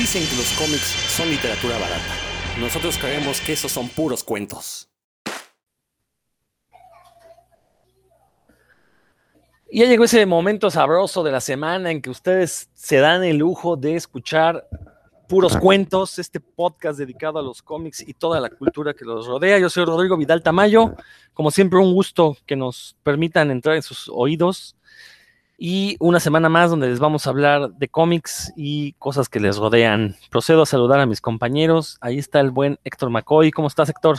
Dicen que los cómics son literatura barata. Nosotros creemos que esos son puros cuentos. Y ya llegó ese momento sabroso de la semana en que ustedes se dan el lujo de escuchar puros cuentos, este podcast dedicado a los cómics y toda la cultura que los rodea. Yo soy Rodrigo Vidal Tamayo. Como siempre, un gusto que nos permitan entrar en sus oídos y una semana más donde les vamos a hablar de cómics y cosas que les rodean. Procedo a saludar a mis compañeros. Ahí está el buen Héctor McCoy. ¿Cómo estás, Héctor?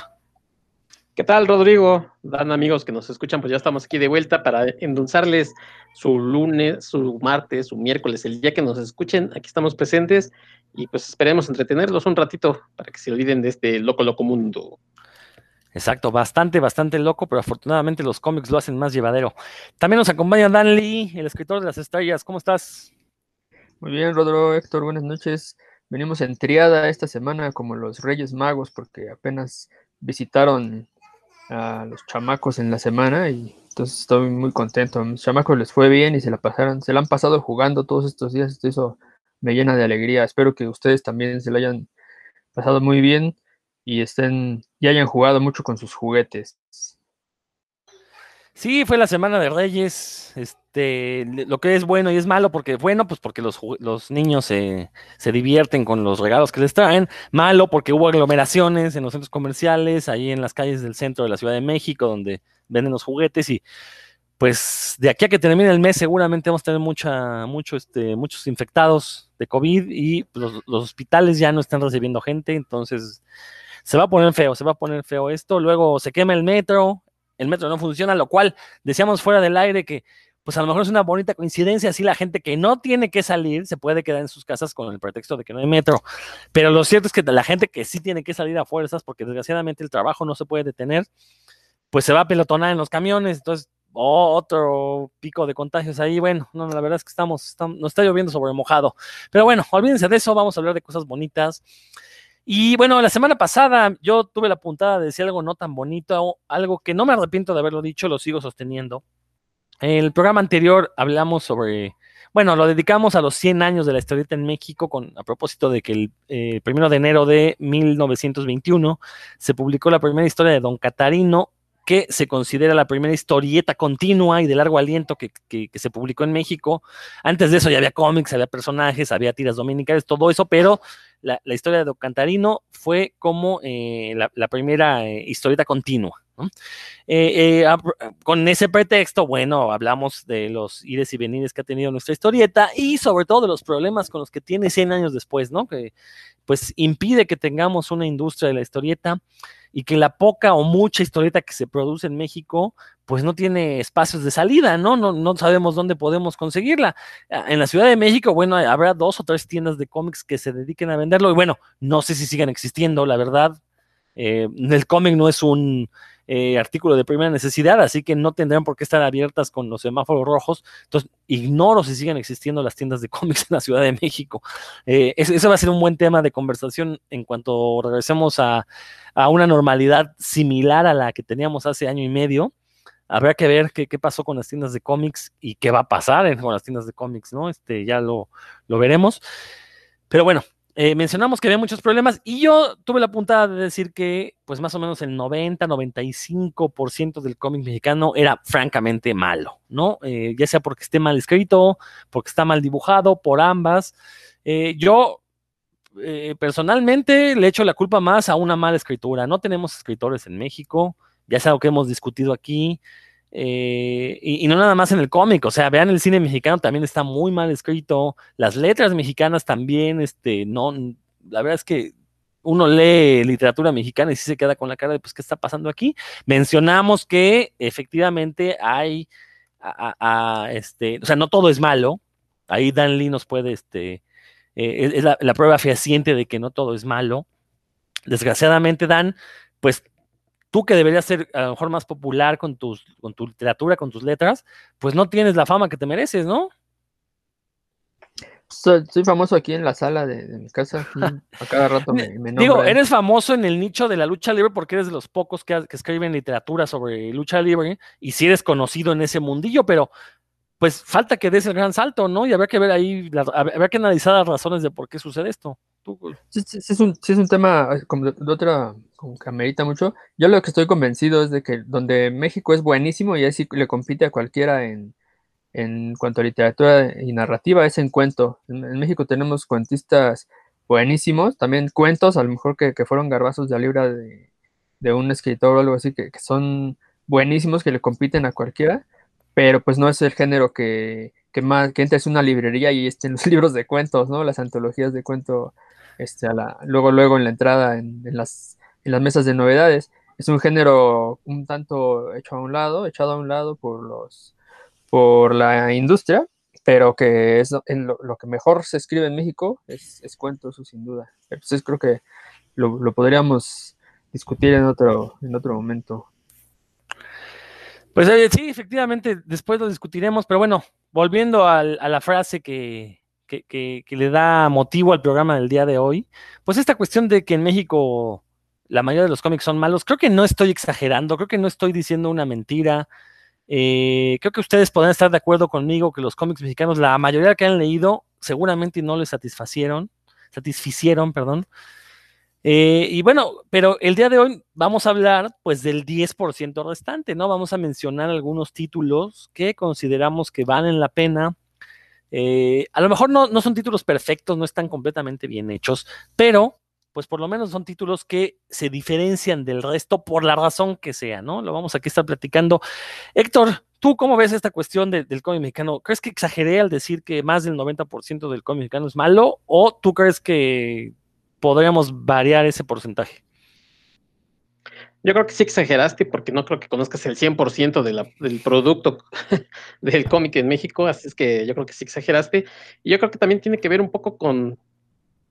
¿Qué tal, Rodrigo? Dan amigos que nos escuchan, pues ya estamos aquí de vuelta para endulzarles su lunes, su martes, su miércoles, el día que nos escuchen. Aquí estamos presentes y pues esperemos entretenerlos un ratito para que se olviden de este loco, loco mundo. Exacto, bastante, bastante loco, pero afortunadamente los cómics lo hacen más llevadero. También nos acompaña Dan Lee, el escritor de las estrellas. ¿Cómo estás? Muy bien, Rodrigo, Héctor, buenas noches. Venimos en triada esta semana como los Reyes Magos porque apenas visitaron a los chamacos en la semana y entonces estoy muy contento. A mis chamacos les fue bien y se la pasaron, se la han pasado jugando todos estos días. Eso me llena de alegría. Espero que ustedes también se la hayan pasado muy bien y estén y hayan jugado mucho con sus juguetes. Sí, fue la semana de Reyes. Este, lo que es bueno y es malo, porque bueno, pues porque los, los niños se, se, divierten con los regalos que les traen. Malo porque hubo aglomeraciones en los centros comerciales, ahí en las calles del centro de la Ciudad de México, donde venden los juguetes. Y pues de aquí a que termine el mes, seguramente vamos a tener mucha, mucho, este, muchos infectados de COVID y los, los hospitales ya no están recibiendo gente. Entonces, se va a poner feo, se va a poner feo esto, luego se quema el metro, el metro no funciona, lo cual decíamos fuera del aire que pues a lo mejor es una bonita coincidencia, así la gente que no tiene que salir se puede quedar en sus casas con el pretexto de que no hay metro, pero lo cierto es que la gente que sí tiene que salir a fuerzas, porque desgraciadamente el trabajo no se puede detener, pues se va a pelotonar en los camiones, entonces otro pico de contagios ahí. Bueno, no, la verdad es que estamos, estamos, nos está lloviendo sobre mojado. Pero bueno, olvídense de eso, vamos a hablar de cosas bonitas. Y bueno, la semana pasada yo tuve la puntada de decir algo no tan bonito, algo que no me arrepiento de haberlo dicho, lo sigo sosteniendo. En el programa anterior hablamos sobre, bueno, lo dedicamos a los 100 años de la historieta en México, con, a propósito de que el eh, primero de enero de 1921 se publicó la primera historia de Don Catarino, que se considera la primera historieta continua y de largo aliento que, se publicó en México. Antes de eso ya había cómics, había personajes, había tiras dominicales, todo eso, pero la, historia de Don Cantarino fue como eh, la, primera eh, historieta continua. Eh, con ese pretexto, bueno, hablamos de los ires y venires que ha tenido nuestra historieta y sobre todo de los problemas con los que tiene 100 años después, ¿no? Que pues impide que tengamos una industria de la historieta y que la poca o mucha historieta que se produce en México, pues no tiene espacios de salida, ¿no? No, no sabemos dónde podemos conseguirla. Ah, en la Ciudad de México, bueno, habrá dos o tres tiendas de cómics que se dediquen a venderlo y bueno, no sé si sigan existiendo, la verdad. Eh, el cómic no es un eh, artículo de primera necesidad, así que no tendrán por qué estar abiertas con los semáforos rojos. Entonces, ignoro si siguen existiendo las tiendas de cómics en la Ciudad de México. Eh, eso, va a ser un buen tema de conversación en cuanto regresemos a, una normalidad similar a la que teníamos hace año y medio. Habrá que ver qué, pasó con las tiendas de cómics y qué va a pasar con las tiendas de cómics, ¿no? Este, ya lo, lo veremos. Pero bueno, eh, mencionamos que había muchos problemas y yo tuve la puntada de decir que pues más o menos el 90-95% del cómic mexicano era francamente malo, ¿no? Eh, ya sea porque esté mal escrito, porque está mal dibujado, por ambas. Eh, yo personalmente le echo la culpa más a una mala escritura. No tenemos escritores en México, ya es algo que hemos discutido aquí. Eh, y, no nada más en el cómic, o sea, vean el cine mexicano también está muy mal escrito, las letras mexicanas también, este, no, la verdad es que uno lee literatura mexicana y sí se queda con la cara de, pues, ¿qué está pasando aquí? Mencionamos que efectivamente hay, este, o sea, no todo es malo, ahí Dan Lee nos puede, este, eh, es la, la prueba fehaciente de que no todo es malo. Desgraciadamente, Dan, pues tú que deberías ser a lo mejor más popular con, tus, con tu literatura, con tus letras, pues no tienes la fama que te mereces, ¿no? Soy, famoso aquí en la sala de, mi casa. A cada rato me, me Digo, eres famoso en el nicho de la lucha libre porque eres de los pocos que, escriben literatura sobre lucha libre y si eres conocido en ese mundillo, pero pues falta que des el gran salto, ¿no? Y habrá que ver ahí, habrá que analizar las razones de por qué sucede esto. Es un, es un, tema como de, otra, como que amerita mucho. Yo lo que estoy convencido es de que donde México es buenísimo y así le compite a cualquiera en, en cuanto a literatura y narrativa, es en cuento. En, México tenemos cuentistas buenísimos, también cuentos, a lo mejor que, fueron garbazos de la libra de, un escritor o algo así, que, son buenísimos, que le compiten a cualquiera, pero pues no es el género que, que más, que entres una librería y estén los libros de cuentos, ¿no? Las antologías de cuento, este, a la, luego, luego en la entrada en, las, mesas de novedades. Es un género un tanto hecho a un lado, echado a un lado por los por la industria, pero que es en lo, que mejor se escribe en México es, es cuento, eso sin duda. Entonces creo que lo, lo, podríamos discutir en otro, en otro momento. Pues sí, efectivamente, después lo discutiremos, pero bueno, volviendo a la frase que, que, le da motivo al programa del día de hoy, pues esta cuestión de que en México la mayoría de los cómics son malos, creo que no estoy exagerando, creo que no estoy diciendo una mentira, eh, creo que ustedes podrán estar de acuerdo conmigo que los cómics mexicanos, la mayoría que han leído, seguramente no les satisfacieron, satisficieron, perdón. Eh, y bueno, pero el día de hoy vamos a hablar pues del 10% restante, ¿no? Vamos a mencionar algunos títulos que consideramos que valen la pena. Eh, a lo mejor no, no son títulos perfectos, no están completamente bien hechos, pero pues por lo menos son títulos que se diferencian del resto por la razón que sea, ¿no? Lo vamos aquí a estar platicando. Héctor, ¿tú cómo ves esta cuestión del cómic mexicano? ¿Crees que exageré al decir que más del 90% del cómic mexicano es malo o tú crees que podríamos variar ese porcentaje? Yo creo que sí exageraste porque no creo que conozcas el 100% del producto del cómic en México, así es que yo creo que sí exageraste. Y yo creo que también tiene que ver un poco con,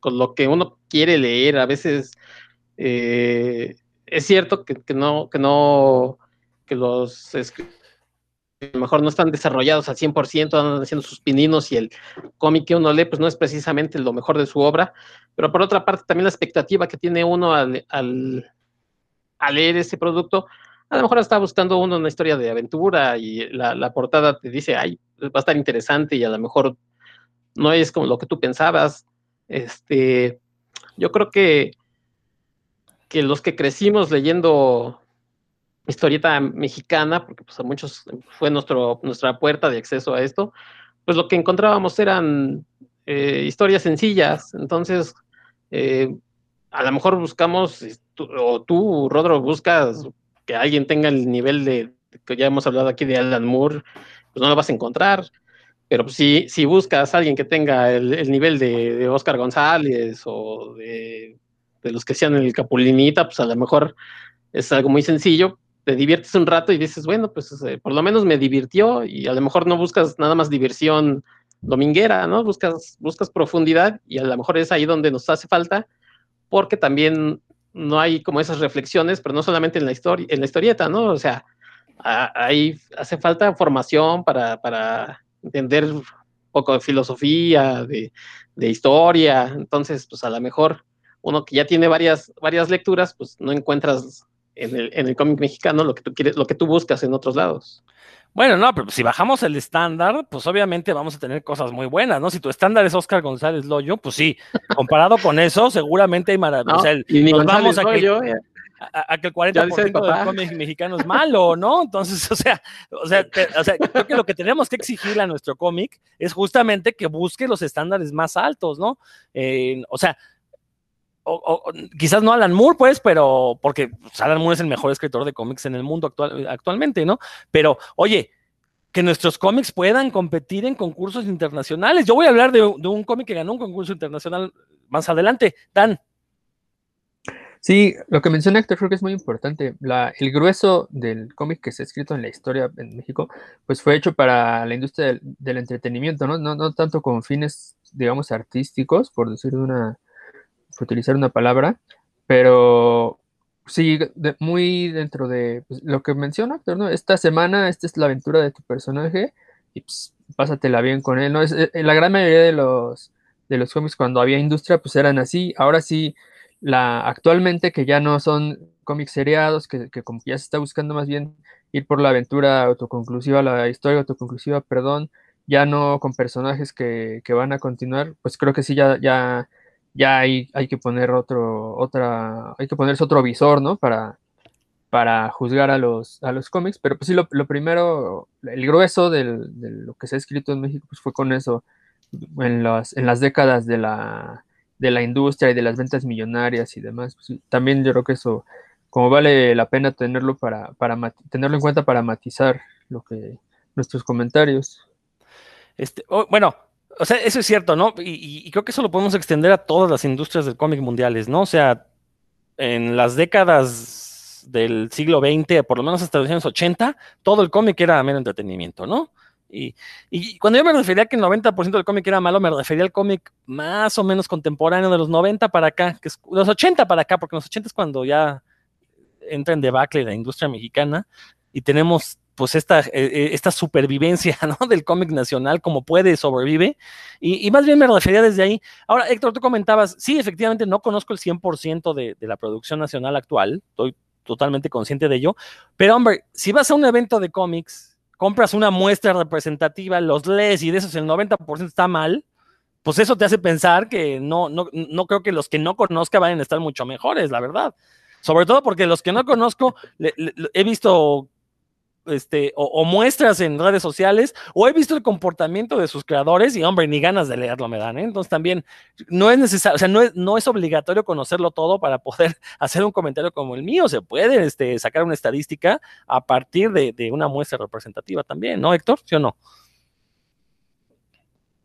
con lo que uno quiere leer. A veces eh, es cierto que, no, que no, que los a lo mejor no están desarrollados al 100%, andan haciendo sus pininos y el cómic que uno lee pues no es precisamente lo mejor de su obra, pero por otra parte también la expectativa que tiene uno al, al, leer ese producto, a lo mejor está buscando uno una historia de aventura y la, la, portada te dice, ay, va a estar interesante y a lo mejor no es como lo que tú pensabas, este, yo creo que, que los que crecimos leyendo historieta mexicana, porque pues a muchos fue nuestro, nuestra puerta de acceso a esto, pues lo que encontrábamos eran eh, historias sencillas. Entonces, eh, a lo mejor buscamos, o tú, Rodro, buscas que alguien tenga el nivel de, que ya hemos hablado aquí de Alan Moore, pues no lo vas a encontrar. Pero si, si buscas a alguien que tenga el, nivel de, Oscar González o de, los que sean el Capulinita, pues a lo mejor es algo muy sencillo, te diviertes un rato y dices, bueno, pues eh, por lo menos me divirtió y a lo mejor no buscas nada más diversión dominguera, ¿no? Buscas, buscas profundidad y a lo mejor es ahí donde nos hace falta, porque también no hay como esas reflexiones, pero no solamente en la historia, en la historieta, ¿no? O sea, ahí hace falta formación para, para entender un poco de filosofía, de, historia, entonces pues a lo mejor uno que ya tiene varias, varias lecturas, pues no encuentras en el, en el cómic mexicano lo que tú quieres, lo que tú buscas en otros lados. Bueno, no, pero si bajamos el estándar, pues obviamente vamos a tener cosas muy buenas, ¿no? Si tu estándar es Oscar González Loyo, pues sí, comparado con eso, seguramente hay maravillas. y vamos a que, a, que el 40% del cómic mexicano es malo, ¿no? Entonces, o sea, o sea, o sea, creo que lo que tenemos que exigirle a nuestro cómic es justamente que busque los estándares más altos, ¿no? Eh, o sea, o, quizás no Alan Moore, pues, pero porque pues, Alan Moore es el mejor escritor de cómics en el mundo actual, actualmente, ¿no? Pero, oye, que nuestros cómics puedan competir en concursos internacionales. Yo voy a hablar de, de un cómic que ganó un concurso internacional más adelante. Dan, Sí, lo que menciona Héctor creo que es muy importante. La, el grueso del cómic que se ha escrito en la historia en México, pues fue hecho para la industria del, entretenimiento, ¿no? ¿no? No tanto con fines, digamos, artísticos, por decir una, por utilizar una palabra, pero sí, muy dentro de pues, lo que menciona ¿no? Esta semana, esta es la aventura de tu personaje y pues, pásatela bien con él, ¿no? Es, eh, la gran mayoría de los, de los cómics cuando había industria, pues eran así. Ahora sí la, actualmente que ya no son cómics seriados, que, como ya se está buscando más bien ir por la aventura autoconclusiva, la historia autoconclusiva, perdón, ya no con personajes que, van a continuar, pues creo que sí, ya, ya, ya hay, hay que poner otro, otra, hay que ponerse otro visor, ¿no? Para, para juzgar a los, a los cómics, pero pues sí, lo, primero, el grueso de lo que se ha escrito en México pues fue con eso, en las, en las décadas de la, de la industria y de las ventas millonarias y demás. Pues, también yo creo que eso, como vale la pena tenerlo para, para tenerlo en cuenta para matizar lo que nuestros comentarios. Este, oh, bueno, o sea, eso es cierto, ¿no? Y, creo que eso lo podemos extender a todas las industrias del cómic mundiales, ¿no? O sea, en las décadas del siglo XX, por lo menos hasta los años 80, todo el cómic era mero entretenimiento, ¿no? Y, cuando yo me refería a que el 90% del cómic era malo, me refería al cómic más o menos contemporáneo de los 90 para acá, que es los 80 para acá, porque los 80 es cuando ya entra en debacle la industria mexicana y tenemos pues esta, eh, eh, esta supervivencia ¿no? del cómic nacional, como puede, sobrevive. Y, más bien me refería desde ahí. Ahora, Héctor, tú comentabas, sí, efectivamente no conozco el 100% de, de la producción nacional actual, estoy totalmente consciente de ello. Pero hombre, si vas a un evento de cómics, compras una muestra representativa, los lees y de esos el 90% está mal, pues eso te hace pensar que no, no, no creo que los que no conozca vayan a estar mucho mejores, la verdad. Sobre todo porque los que no conozco, he visto este, o, muestras en redes sociales, o he visto el comportamiento de sus creadores y, hombre, ni ganas de leerlo me dan. ¿eh? Entonces también no es necesario, o sea, no es, no es obligatorio conocerlo todo para poder hacer un comentario como el mío. Se puede este, sacar una estadística a partir de, una muestra representativa también, ¿no, Héctor? ¿Sí o no?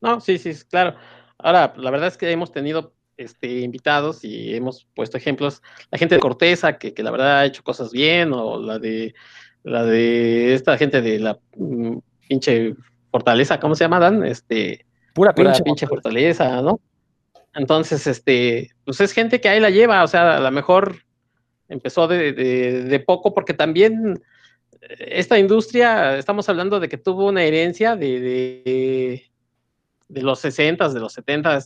No, sí, sí, claro. Ahora, la verdad es que hemos tenido este, invitados y hemos puesto ejemplos. La gente de Corteza, que, que la verdad ha hecho cosas bien, o la de la de esta gente de la mm, pinche fortaleza, ¿cómo se llama, Dan? Este, pura, pinche, pinche fortaleza, ¿no? Entonces, este, pues es gente que ahí la lleva, o sea, a lo mejor empezó de, de, poco, porque también esta industria, estamos hablando de que tuvo una herencia de, de, de los 60 de los 70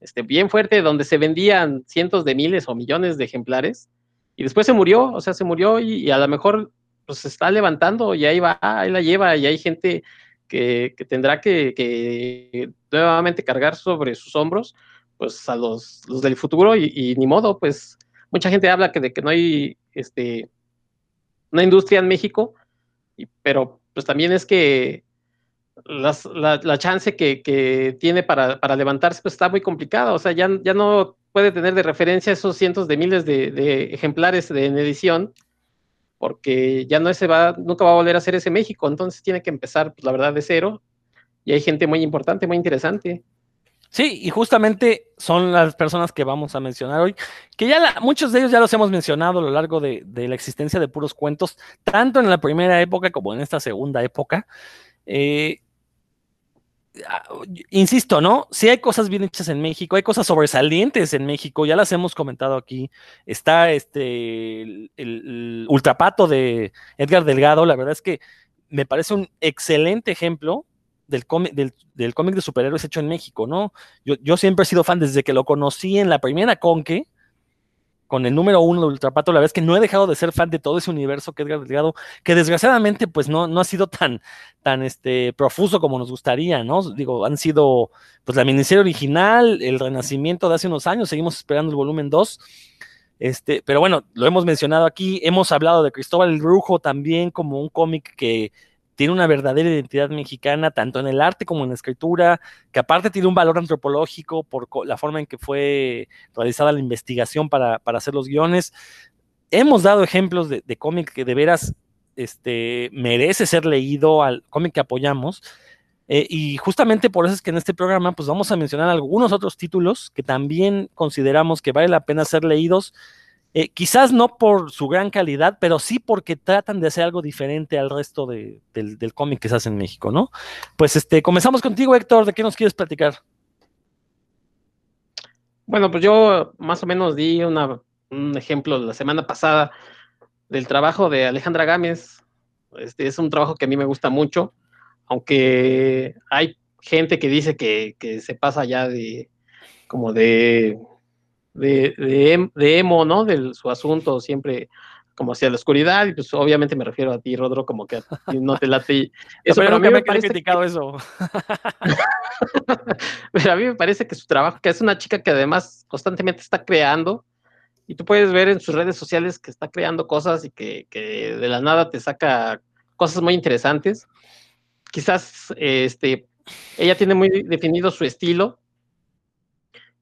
este, bien fuerte, donde se vendían cientos de miles o millones de ejemplares, y después se murió, o sea, se murió y a lo mejor pues se está levantando y ahí va, ahí la lleva y hay gente que, tendrá que, nuevamente cargar sobre sus hombros pues a los, del futuro y, ni modo, pues mucha gente habla que de que no hay este, una industria en México, pero pues también es que la, chance que, tiene para, levantarse pues está muy complicada, o sea, ya, ya no puede tener de referencia esos cientos de miles de, de ejemplares de, en edición porque ya no se va, nunca va a volver a ser ese México, entonces tiene que empezar, pues, la verdad, de cero, y hay gente muy importante, muy interesante. Sí, y justamente son las personas que vamos a mencionar hoy, que ya muchos de ellos ya los hemos mencionado a lo largo de, de, la existencia de puros cuentos, tanto en la primera época como en esta segunda época. Eh, insisto, ¿no? Si hay cosas bien hechas en México, hay cosas sobresalientes en México, ya las hemos comentado aquí. Está este el, ultrapato de Edgar Delgado, la verdad es que me parece un excelente ejemplo del cómic, del, cómic de superhéroes hecho en México, ¿no? Yo, yo, siempre he sido fan desde que lo conocí en la primera Conque, con el número uno de Ultrapato, la verdad es que no he dejado de ser fan de todo ese universo que Edgar Delgado, que desgraciadamente pues no, no ha sido tan, tan este, profuso como nos gustaría, ¿no? Digo, han sido pues la miniserie original, el renacimiento de hace unos años, seguimos esperando el volumen 2. Este, pero bueno, lo hemos mencionado aquí, hemos hablado de Cristóbal el Brujo también como un cómic que tiene una verdadera identidad mexicana, tanto en el arte como en la escritura, que aparte tiene un valor antropológico por la forma en que fue realizada la investigación para, hacer los guiones. Hemos dado ejemplos de, cómic que de veras este, merece ser leído, al cómic que apoyamos. Eh, y justamente por eso es que en este programa pues vamos a mencionar algunos otros títulos que también consideramos que vale la pena ser leídos eh, quizás no por su gran calidad, pero sí porque tratan de hacer algo diferente al resto del, cómic que se hace en México, ¿no? Pues este, comenzamos contigo, Héctor, ¿de qué nos quieres platicar? Bueno, pues yo más o menos di un ejemplo la semana pasada del trabajo de Alejandra Gámez. Este es un trabajo que a mí me gusta mucho, aunque hay gente que dice que, que se pasa ya de como de de, de, emo, ¿no? De su asunto, siempre como hacia la oscuridad, y pues obviamente me refiero a ti, Rodro, como que no te late. Eso, pero, a mí me, parece criticado eso. pero a mí me parece que su trabajo, que es una chica que además constantemente está creando, y tú puedes ver en sus redes sociales que está creando cosas y que, que de la nada te saca cosas muy interesantes. Quizás este, ella tiene muy definido su estilo,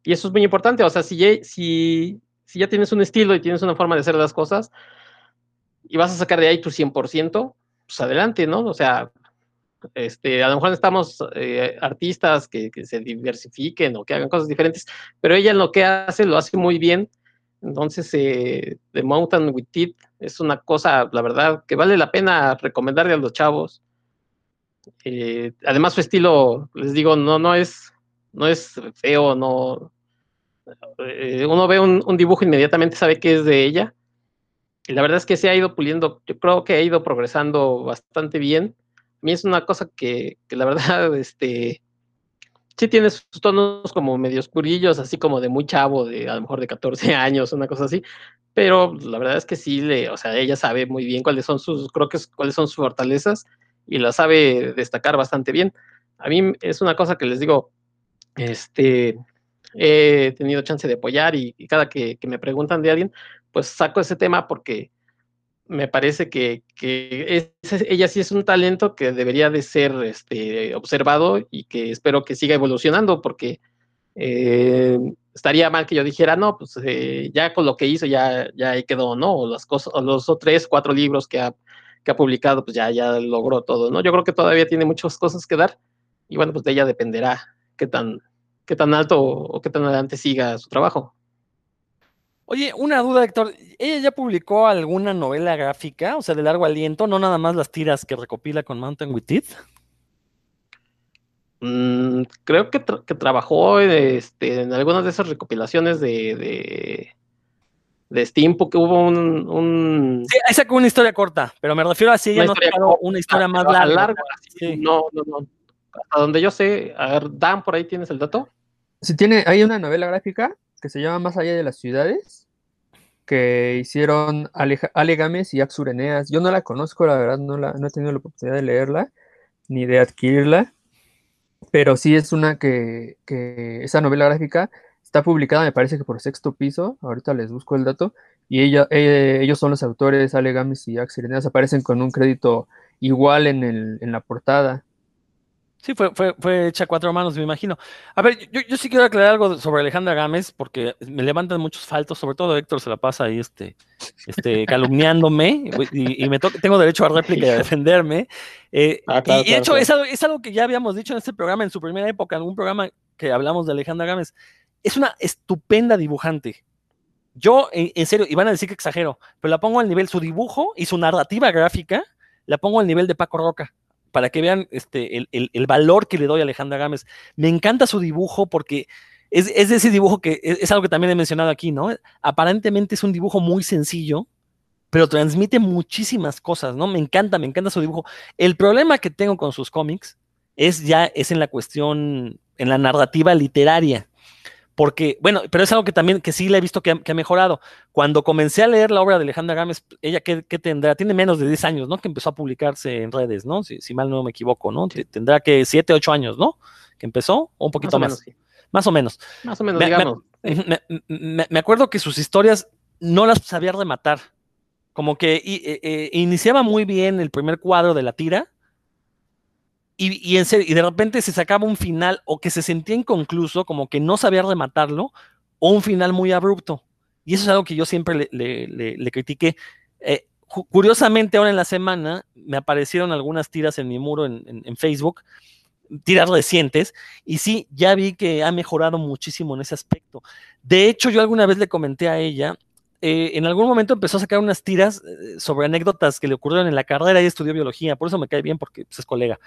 y eso es muy importante. O sea, si, si, si ya tienes un estilo y tienes una forma de hacer las cosas, y vas a sacar de ahí tu 100%, pues adelante, ¿no? O sea, este, a lo mejor necesitamos eh, artistas que, que, se diversifiquen o que hagan cosas diferentes, pero ella lo que hace lo hace muy bien. Entonces, eh, The Mountain with Teeth es una cosa, la verdad, que vale la pena recomendarle a los chavos. Eh, además, su estilo, les digo, no, no es, no es feo, no. Eh, uno ve un, dibujo inmediatamente sabe que es de ella y la verdad es que se ha ido puliendo, creo que ha ido progresando bastante bien. A mí es una cosa que, que la verdad, este, sí tiene sus tonos como medio oscurillos, así como de muy chavo, de a lo mejor de 14 años, una cosa así, pero la verdad es que sí, le, o sea, ella sabe muy bien cuáles son sus, creo que es, cuáles son sus fortalezas y la sabe destacar bastante bien. A mí es una cosa que les digo, este, he tenido chance de apoyar y, cada que, me preguntan de alguien, pues saco ese tema porque me parece que, ella sí es un talento que debería de ser este, observado y que espero que siga evolucionando porque eh, estaría mal que yo dijera, no, pues eh, ya con lo que hizo ya, ya ahí quedó, ¿no? O las cosas, o los tres, cuatro libros que ha, que ha publicado, pues ya, ya logró todo, ¿no? Yo creo que todavía tiene muchas cosas que dar y bueno, pues de ella dependerá qué tan, qué tan alto o qué tan adelante siga su trabajo. Oye, una duda, Héctor. ¿Ella ya publicó alguna novela gráfica, o sea, de largo aliento, no nada más las tiras que recopila con Mountain with? Mm, creo que, tra que trabajó este, en algunas de esas recopilaciones de, de, de Steam, porque hubo un, un... Sí, una historia corta, pero me refiero a si ella no sacó una historia más larga. larga sí. No, no, no. Hasta donde yo sé, a ver, Dan, por ahí tienes el dato. Sí, tiene, hay una novela gráfica que se llama Más allá de las ciudades, que hicieron Ale, Ale y Axur Eneas. Yo no la conozco, la verdad, no, la, no he tenido la oportunidad de leerla, ni de adquirirla, pero sí es una que, que esa novela gráfica está publicada, me parece que por sexto piso, ahorita les busco el dato, y ella, eh, ellos son los autores, Ale y Axur Eneas, aparecen con un crédito igual en, el, en la portada. Sí, fue, fue, fue hecha a cuatro manos, me imagino. A ver, yo, yo sí quiero aclarar algo sobre Alejandra Gámez, porque me levantan muchos faltos, sobre todo Héctor se la pasa ahí este, este, calumniándome, y, y me tengo derecho a réplica y a defenderme. Eh, ah, claro, y de hecho, claro. es, algo, es algo que ya habíamos dicho en este programa, en su primera época, en un programa que hablamos de Alejandra Gámez. Es una estupenda dibujante. Yo, en, en serio, y van a decir que exagero, pero la pongo al nivel, su dibujo y su narrativa gráfica, la pongo al nivel de Paco Roca para que vean este, el, valor que le doy a Alejandra Gámez. Me encanta su dibujo porque es, es ese dibujo que es, es, algo que también he mencionado aquí, ¿no? Aparentemente es un dibujo muy sencillo, pero transmite muchísimas cosas, ¿no? Me encanta, me encanta su dibujo. El problema que tengo con sus cómics es ya, es en la cuestión, en la narrativa literaria porque, bueno, pero es algo que también, que sí le he visto que ha, que ha mejorado. Cuando comencé a leer la obra de Alejandra Gámez, ella que, que, tendrá, tiene menos de 10 años, ¿no? Que empezó a publicarse en redes, ¿no? Si, si mal no me equivoco, ¿no? Sí. Tendrá que 7, 8 años, ¿no? Que empezó, o un poquito más. más. Menos, sí. más o menos. Más o menos, me, digamos. Me, me, me, acuerdo que sus historias no las sabía rematar. Como que y, eh, eh, iniciaba muy bien el primer cuadro de la tira, y, de repente se sacaba un final o que se sentía inconcluso, como que no sabía rematarlo, o un final muy abrupto. Y eso es algo que yo siempre le, critiqué. Eh, curiosamente, ahora en la semana me aparecieron algunas tiras en mi muro en, en, Facebook, tiras recientes, y sí, ya vi que ha mejorado muchísimo en ese aspecto. De hecho, yo alguna vez le comenté a ella eh, en algún momento empezó a sacar unas tiras eh, sobre anécdotas que le ocurrieron en la carrera y estudió biología, por eso me cae bien porque pues, es colega.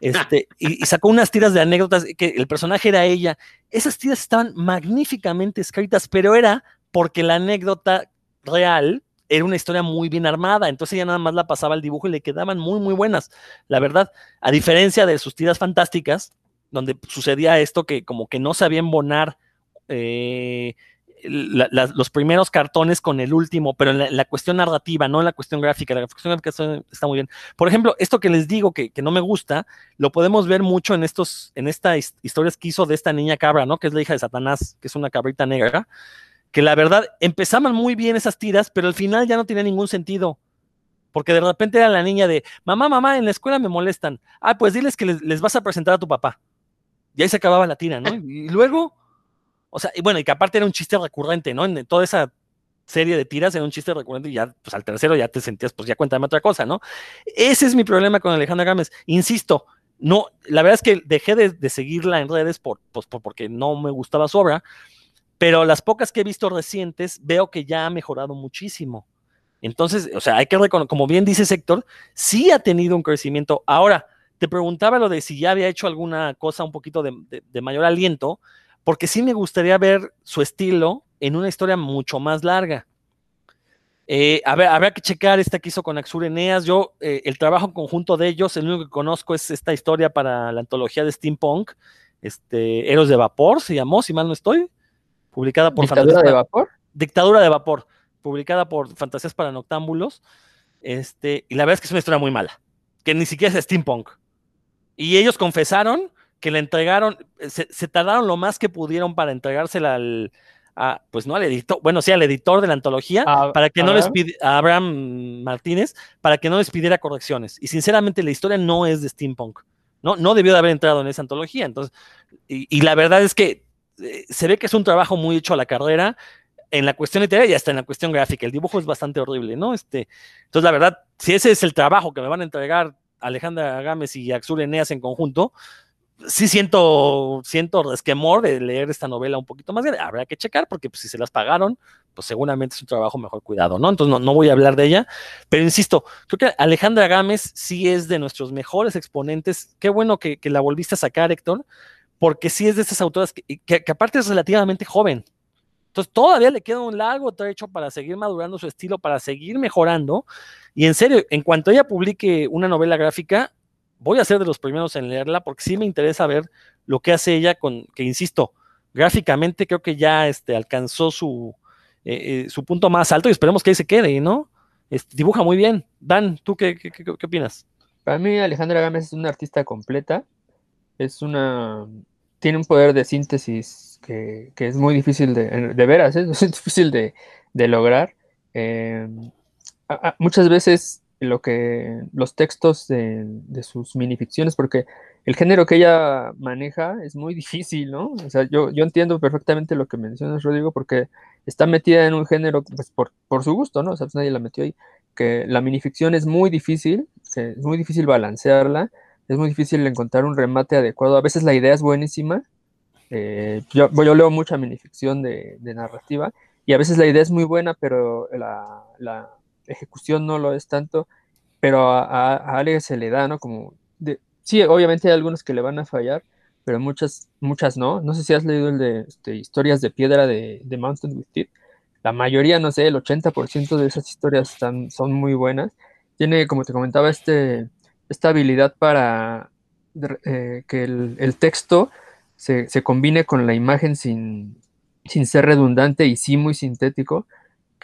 Este, y, y, sacó unas tiras de anécdotas que el personaje era ella. Esas tiras estaban magníficamente escritas, pero era porque la anécdota real era una historia muy bien armada, entonces ella nada más la pasaba al dibujo y le quedaban muy, muy buenas, la verdad. A diferencia de sus tiras fantásticas, donde sucedía esto que como que no sabía embonar. Eh, los primeros cartones con el último, pero en la, cuestión narrativa, no en la cuestión gráfica. La cuestión gráfica está, muy bien. Por ejemplo, esto que les digo que, no me gusta, lo podemos ver mucho en estos, en estas historias que hizo de esta niña cabra, ¿no? Que es la hija de Satanás, que es una cabrita negra, que la verdad empezaban muy bien esas tiras, pero al final ya no tenía ningún sentido. Porque de repente era la niña de, mamá, mamá, en la escuela me molestan. Ah, pues diles que les, les vas a presentar a tu papá. Y ahí se acababa la tira, ¿no? Y luego o sea, y bueno, y que aparte era un chiste recurrente, ¿no? En toda esa serie de tiras era un chiste recurrente y ya, pues al tercero ya te sentías, pues ya cuéntame otra cosa, ¿no? Ese es mi problema con Alejandra Gámez. Insisto, no, la verdad es que dejé de, seguirla en redes por, pues, porque no me gustaba su obra, pero las pocas que he visto recientes veo que ya ha mejorado muchísimo. Entonces, o sea, hay que reconocer, como bien dice Sector, sí ha tenido un crecimiento. Ahora, te preguntaba lo de si ya había hecho alguna cosa un poquito de mayor aliento porque sí me gustaría ver su estilo en una historia mucho más larga. Eh, a ver, habrá que checar esta que hizo con Axur Eneas. Yo, eh, el trabajo conjunto de ellos, el único que conozco es esta historia para la antología de Steampunk, este, Héroes de Vapor, se llamó, si mal no estoy, publicada por ¿Dictadura de Vapor? Dictadura de Vapor, publicada por Fantasías para Noctámbulos. Este, y la verdad es que es una historia muy mala, que ni siquiera es Steampunk. Y ellos confesaron que le entregaron, se, tardaron lo más que pudieron para entregársela al, pues no al editor, bueno, sí, al editor de la antología, para que no les a Abraham Martínez, para que no les pidiera correcciones. Y sinceramente la historia no es de steampunk, ¿no? No debió de haber entrado en esa antología. Entonces, y, la verdad es que eh, se ve que es un trabajo muy hecho a la carrera, en la cuestión literaria y hasta en la cuestión gráfica. El dibujo es bastante horrible, ¿no? Este, entonces, la verdad, si ese es el trabajo que me van a entregar Alejandra Gámez y Axul Eneas en conjunto, sí siento, siento resquemor de leer esta novela un poquito más grande. Habrá que checar porque pues, si se las pagaron, pues seguramente es un trabajo mejor cuidado, ¿no? Entonces no, voy a hablar de ella, pero insisto, creo que Alejandra Gámez sí es de nuestros mejores exponentes. Qué bueno que, la volviste a sacar, Héctor, porque sí es de estas autoras que, que, aparte es relativamente joven. Entonces todavía le queda un largo trecho para seguir madurando su estilo, para seguir mejorando. Y en serio, en cuanto ella publique una novela gráfica, voy a ser de los primeros en leerla porque sí me interesa ver lo que hace ella con, que insisto, gráficamente creo que ya este, alcanzó su, eh, eh, su punto más alto y esperemos que ahí se quede, ¿no? Este, dibuja muy bien. Dan, ¿tú qué, qué, opinas? Para mí Alejandra Gámez es una artista completa, es una, tiene un poder de síntesis que, es muy difícil de, de veras, ¿eh? es difícil de, lograr. muchas veces lo que los textos de, sus minificciones, porque el género que ella maneja es muy difícil, ¿no? O sea, yo, yo entiendo perfectamente lo que mencionas, Rodrigo, porque está metida en un género pues, por, por, su gusto, ¿no? O sea, pues, nadie la metió ahí, que la minificción es muy difícil, que es muy difícil balancearla, es muy difícil encontrar un remate adecuado, a veces la idea es buenísima, eh, yo, yo, leo mucha minificción de, de, narrativa, y a veces la idea es muy buena, pero la ejecución no lo es tanto, pero a, a, se le da, ¿no? Como, de, sí, obviamente hay algunos que le van a fallar, pero muchas, muchas no. No sé si has leído el de este, Historias de Piedra de, de Mountain with Teeth. La mayoría, no sé, el 80% de esas historias están, son muy buenas. Tiene, como te comentaba, este, esta habilidad para eh, que el, el texto se, se, combine con la imagen sin, sin ser redundante y sí muy sintético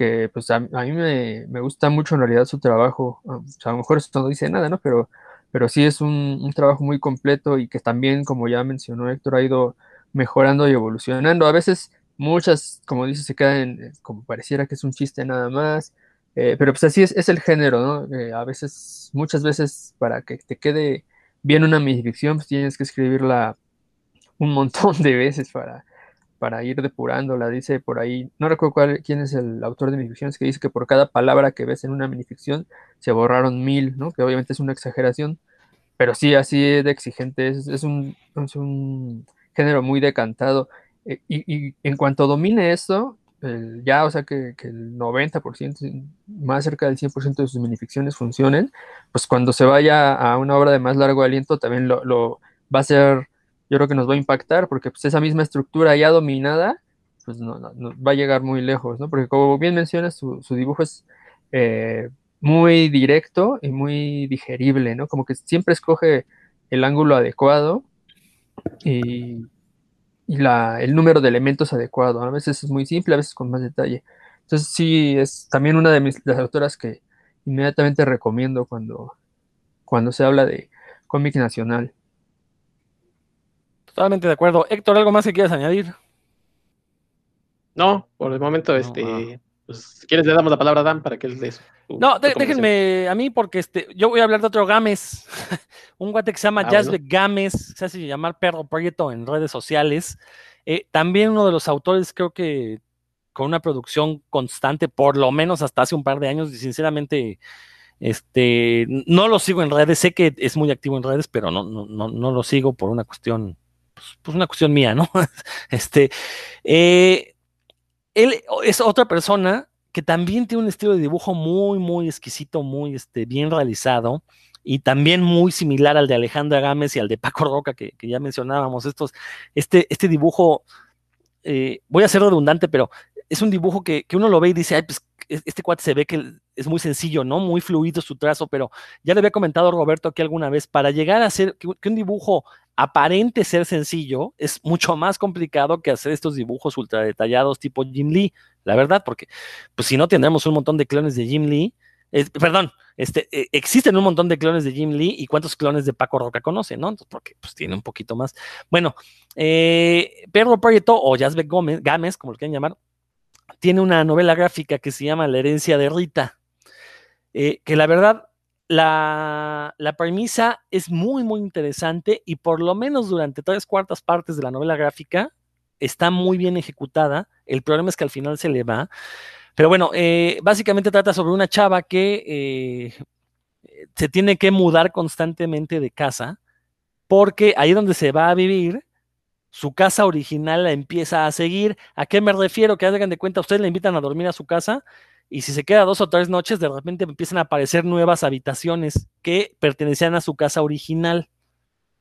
que pues a, mí me, gusta mucho en realidad su trabajo. Ah, a lo mejor eso no dice nada, ¿no? Pero, pero sí es un, trabajo muy completo y que también, como ya mencionó Héctor, ha ido mejorando y evolucionando. A veces muchas, como dice, se quedan eh, como pareciera que es un chiste nada más. Eh, pero pues así es, es el género, ¿no? Eh, a veces, muchas veces para que te quede bien una minificción, pues tienes que escribirla un montón de veces para, para ir depurándola. Dice por ahí, no recuerdo cuál, quién es el autor de minificciones, que dice que por cada palabra que ves en una minificción se borraron mil, ¿no? Que obviamente es una exageración, pero sí, así de exigente, es, un, un, género muy decantado. E, y, en cuanto domine esto, ya, o sea, que, el 90%, más cerca del 100% de sus minificciones funcionen, pues cuando se vaya a una obra de más largo aliento, también lo, lo va a ser yo creo que nos va a impactar porque pues, esa misma estructura ya dominada, pues no, va a llegar muy lejos, ¿no? Porque como bien mencionas, su, dibujo es eh, muy directo y muy digerible, ¿no? Como que siempre escoge el ángulo adecuado y, y la, el número de elementos adecuado. A veces es muy simple, a veces con más detalle. Entonces sí, es también una de mis, las autoras que inmediatamente recomiendo cuando, cuando se habla de cómic nacional. Totalmente de acuerdo. Héctor, ¿algo más que quieras añadir? No, por el momento, este, pues, si quieres le damos la palabra a Dan para que él dé No, déjenme a mí porque este, yo voy a hablar de otro Games, un guate que se llama ah, Games, se hace llamar Perro Proyecto en redes sociales. Eh, también uno de los autores, creo que con una producción constante, por lo menos hasta hace un par de años, y sinceramente, este, no lo sigo en redes, sé que es muy activo en redes, pero no, no, no, no lo sigo por una cuestión, pues, pues una cuestión mía, ¿no? este, eh, él es otra persona que también tiene un estilo de dibujo muy, muy exquisito, muy este, bien realizado y también muy similar al de Alejandra Gámez y al de Paco Roca que, ya mencionábamos. Estos, este, este dibujo, eh, voy a ser redundante, pero es un dibujo que, uno lo ve y dice, ay, pues este cuate se ve que es muy sencillo, ¿no? Muy fluido su trazo, pero ya le había comentado Roberto aquí alguna vez, para llegar a hacer que, un dibujo aparente ser sencillo, es mucho más complicado que hacer estos dibujos ultra detallados tipo Jim Lee, la verdad, porque pues si no tendremos un montón de clones de Jim Lee, perdón, este, e, existen un montón de clones de Jim Lee y cuántos clones de Paco Roca conoce, ¿no? Entonces, porque pues tiene un poquito más. Bueno, eh, Pedro Prieto o Jasbeck Gómez, Gámez, como lo quieren llamar, tiene una novela gráfica que se llama La herencia de Rita, eh, que la verdad la, premisa es muy, muy interesante y por lo menos durante tres cuartas partes de la novela gráfica está muy bien ejecutada. El problema es que al final se le va. Pero bueno, eh, básicamente trata sobre una chava que eh, se tiene que mudar constantemente de casa porque ahí donde se va a vivir, su casa original la empieza a seguir. ¿A qué me refiero? Que hagan de cuenta, ustedes le invitan a dormir a su casa y si se queda dos o tres noches, de repente empiezan a aparecer nuevas habitaciones que pertenecían a su casa original.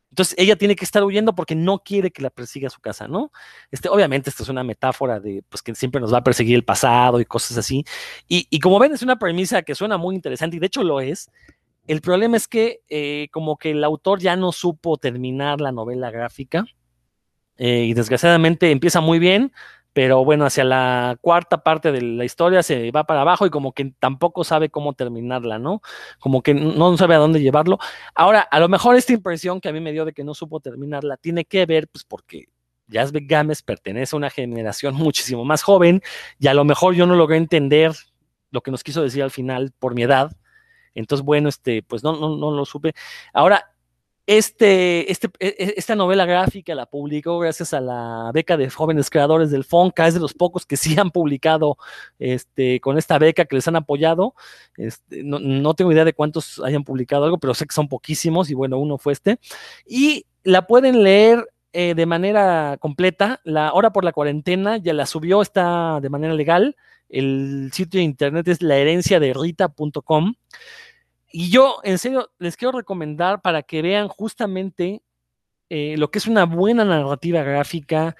Entonces ella tiene que estar huyendo porque no quiere que la persiga su casa, ¿no? Este, obviamente, esto es una metáfora de pues que siempre nos va a perseguir el pasado y cosas así. Y, como ven, es una premisa que suena muy interesante y de hecho lo es. El problema es que eh, como que el autor ya no supo terminar la novela gráfica eh, y desgraciadamente empieza muy bien, pero bueno, hacia la cuarta parte de la historia se va para abajo y como que tampoco sabe cómo terminarla, ¿no? Como que no sabe a dónde llevarlo. Ahora, a lo mejor esta impresión que a mí me dio de que no supo terminarla tiene que ver, pues porque Jasbeck Gámez pertenece a una generación muchísimo más joven y a lo mejor yo no logré entender lo que nos quiso decir al final por mi edad. Entonces, bueno, este, pues no, no, no lo supe. Ahora, este, este, e, e, esta novela gráfica la publicó gracias a la beca de jóvenes creadores del FONCA, es de los pocos que sí han publicado este, con esta beca que les han apoyado. Este, no, tengo idea de cuántos hayan publicado algo, pero sé que son poquísimos y bueno, uno fue este. Y la pueden leer eh, de manera completa. La hora por la cuarentena ya la subió, está de manera legal. El sitio de internet es laherenciaderita.com. Y yo, en serio, les quiero recomendar para que vean justamente eh, lo que es una buena narrativa gráfica,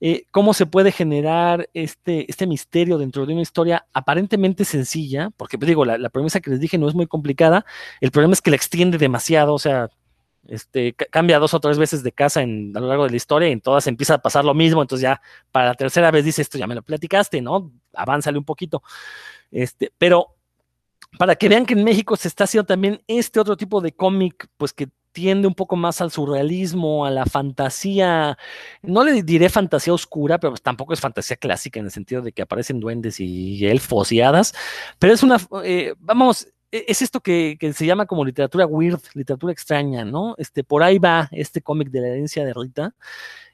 eh, cómo se puede generar este, este misterio dentro de una historia aparentemente sencilla, porque pues, digo, la, la, premisa que les dije no es muy complicada, el problema es que la extiende demasiado, o sea, este, cambia dos o tres veces de casa en, a lo largo de la historia y en todas empieza a pasar lo mismo, entonces ya para la tercera vez dice esto ya me lo platicaste, ¿no? Avánzale un poquito. Este, pero para que vean que en México se está haciendo también este otro tipo de cómic, pues que tiende un poco más al surrealismo, a la fantasía, no le diré fantasía oscura, pero tampoco es fantasía clásica en el sentido de que aparecen duendes y elfos y hadas, pero es una, eh, vamos, e, es esto que, se llama como literatura weird, literatura extraña, ¿no? Este, por ahí va este cómic de la herencia de Rita.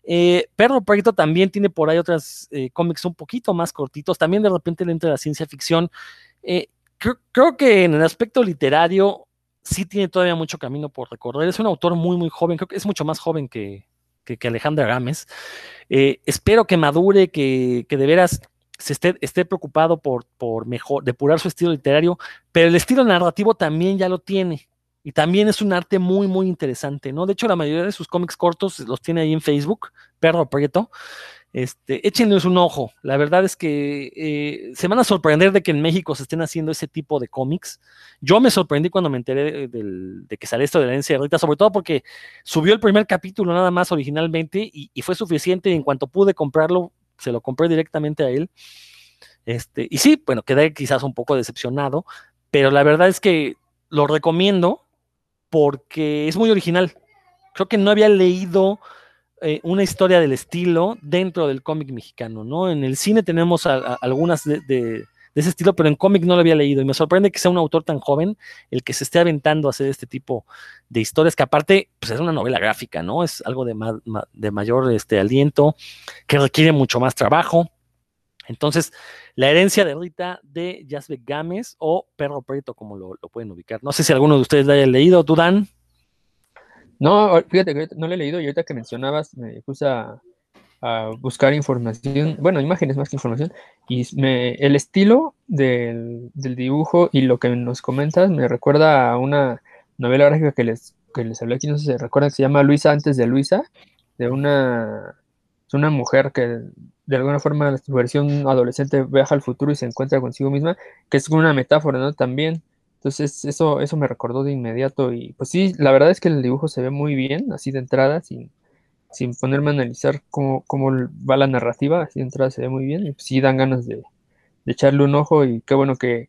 Eh, Perro Proyecto también tiene por ahí otros eh, cómics un poquito más cortitos, también de repente le entra la ciencia ficción. Eh, creo, que en el aspecto literario sí tiene todavía mucho camino por recorrer. Es un autor muy, muy joven, creo que es mucho más joven que, que, Alejandra Gámez. Eh, espero que madure, que, que de veras se esté, esté preocupado por, por mejor, depurar su estilo literario, pero el estilo narrativo también ya lo tiene. Y también es un arte muy, muy interesante, ¿no? De hecho, la mayoría de sus cómics cortos los tiene ahí en Facebook, Perro Prieto. Este, échenles un ojo. La verdad es que eh, se van a sorprender de que en México se estén haciendo ese tipo de cómics. Yo me sorprendí cuando me enteré de que sale esto de la herencia de Rita, sobre todo porque subió el primer capítulo nada más originalmente y, fue suficiente. Y en cuanto pude comprarlo, se lo compré directamente a él. Este, y sí, bueno, quedé quizás un poco decepcionado, pero la verdad es que lo recomiendo porque es muy original. Creo que no había leído eh, una historia del estilo dentro del cómic mexicano, ¿no? En el cine tenemos algunas de, ese estilo, pero en cómic no lo había leído y me sorprende que sea un autor tan joven el que se esté aventando a hacer este tipo de historias, que aparte pues es una novela gráfica, ¿no? Es algo de, de mayor este, aliento, que requiere mucho más trabajo. Entonces, la herencia de Rita de Jasbe Gámez o Perro Preto, como lo, pueden ubicar. No sé si alguno de ustedes lo haya leído, ¿tú, Dan? No, fíjate que no lo he leído y ahorita que mencionabas me puse a, buscar información, bueno, imágenes más que información, y me, el estilo del, dibujo y lo que nos comentas me recuerda a una novela gráfica que les, que les hablé aquí, no sé si se recuerdan, que se llama Luisa antes de Luisa, de una, una mujer que de alguna forma su versión adolescente viaja al futuro y se encuentra consigo misma, que es una metáfora, ¿no? También. Entonces, eso, eso me recordó de inmediato. Y pues sí, la verdad es que el dibujo se ve muy bien, así de entrada, sin, sin ponerme a analizar cómo, cómo va la narrativa, así de entrada se ve muy bien. Y pues sí dan ganas de, echarle un ojo y qué bueno que,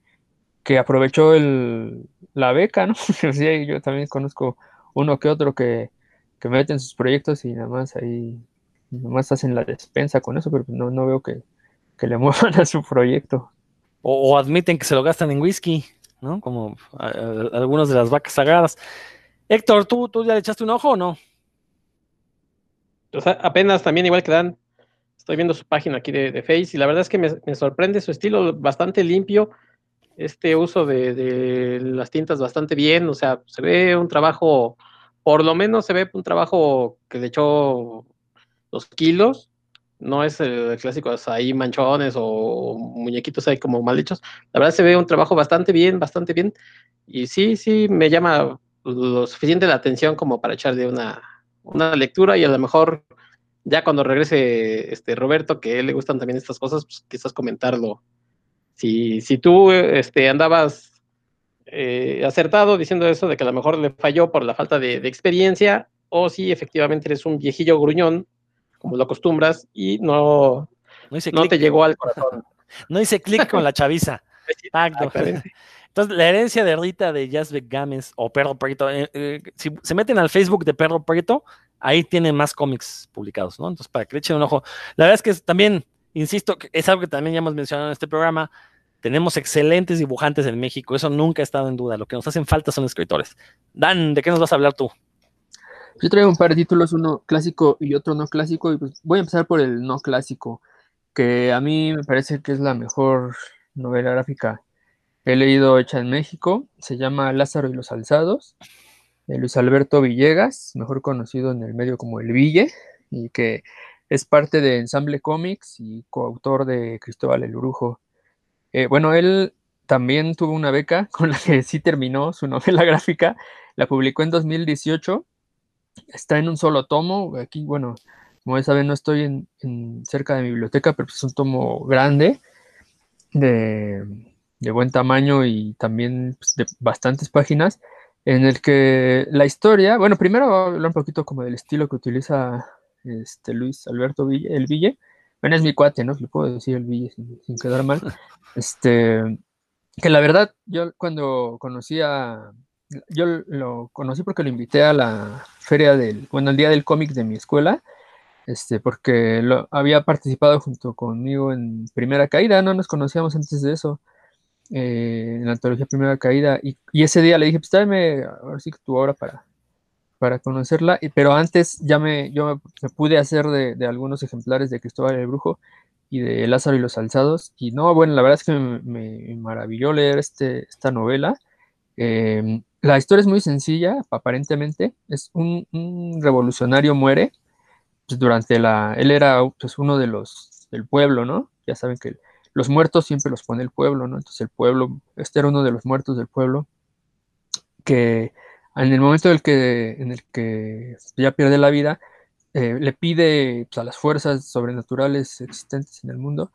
que aprovechó el, la beca, ¿no? sí, yo también conozco uno que otro que, que meten sus proyectos y nada más ahí nomás hacen la despensa con eso, pero no, no veo que, le muevan a su proyecto. O, admiten que se lo gastan en whisky, ¿no? Como algunas de las vacas sagradas. Héctor, ¿tú, ¿tú ya le echaste un ojo o no? Apenas también igual que Dan, estoy viendo su página aquí de, Face y la verdad es que me, sorprende su estilo bastante limpio, este uso de, de, las tintas bastante bien, o sea, se ve un trabajo, por lo menos se ve un trabajo que le echó los kilos, no es el clásico ahí manchones o muñequitos ahí como mal hechos. La verdad se ve un trabajo bastante bien, bastante bien. Y sí, sí, me llama lo suficiente la atención como para echarle una, una lectura y a lo mejor ya cuando regrese este Roberto, que a él le gustan también estas cosas, pues quizás comentarlo. Si, si tú este, andabas eh, acertado diciendo eso de que a lo mejor le falló por la falta de, de experiencia, o si efectivamente eres un viejillo gruñón como lo acostumbras, y no, no, te llegó al corazón. no hice clic con la chaviza. Entonces, la herencia de Rita de Jasbeck Gámez o Perro Preto, eh, eh, si se meten al Facebook de Perro Preto, ahí tienen más cómics publicados, ¿no? Entonces, para que le echen un ojo. La verdad es que también, insisto, es algo que también ya hemos mencionado en este programa. Tenemos excelentes dibujantes en México, eso nunca ha estado en duda. Lo que nos hacen falta son escritores. Dan, ¿de qué nos vas a hablar tú? Yo traigo un par de títulos, uno clásico y otro no clásico, y pues voy a empezar por el no clásico, que a mí me parece que es la mejor novela gráfica he leído hecha en México. Se llama Lázaro y los Alzados, de Luis Alberto Villegas, mejor conocido en el medio como El Ville, y que es parte de Ensamble Comics y coautor de Cristóbal el Brujo. Eh, bueno, él también tuvo una beca con la que sí terminó su novela gráfica, la publicó en 2018 está en un solo tomo. Aquí, bueno, como ya saben, no estoy en, cerca de mi biblioteca, pero es un tomo grande, de, buen tamaño y también pues, de bastantes páginas, en el que la historia, bueno, primero voy a hablar un poquito como del estilo que utiliza este Luis Alberto Ville, el Ville. Bueno, es mi cuate, ¿no? Le puedo decir el Ville sin, quedar mal. Este, que la verdad, yo cuando conocí a, yo lo conocí porque lo invité a la feria del, bueno, el día del cómic de mi escuela, este, porque lo, había participado junto conmigo en Primera Caída, no nos conocíamos antes de eso, eh, en la antología Primera Caída, y, ese día le dije, pues tráeme ahora sí tu obra para, para conocerla, y, pero antes ya me, yo me, pude hacer de, algunos ejemplares de Cristóbal el Brujo y de Lázaro y los Alzados, y no, bueno, la verdad es que me, maravilló leer este, esta novela, eh, la historia es muy sencilla, aparentemente. Es un, revolucionario muere pues, durante la... Él era pues, uno de los del pueblo, ¿no? Ya saben que los muertos siempre los pone el pueblo, ¿no? Entonces el pueblo, este era uno de los muertos del pueblo, que en el momento en el que, en el que ya pierde la vida, eh, le pide pues, a las fuerzas sobrenaturales existentes en el mundo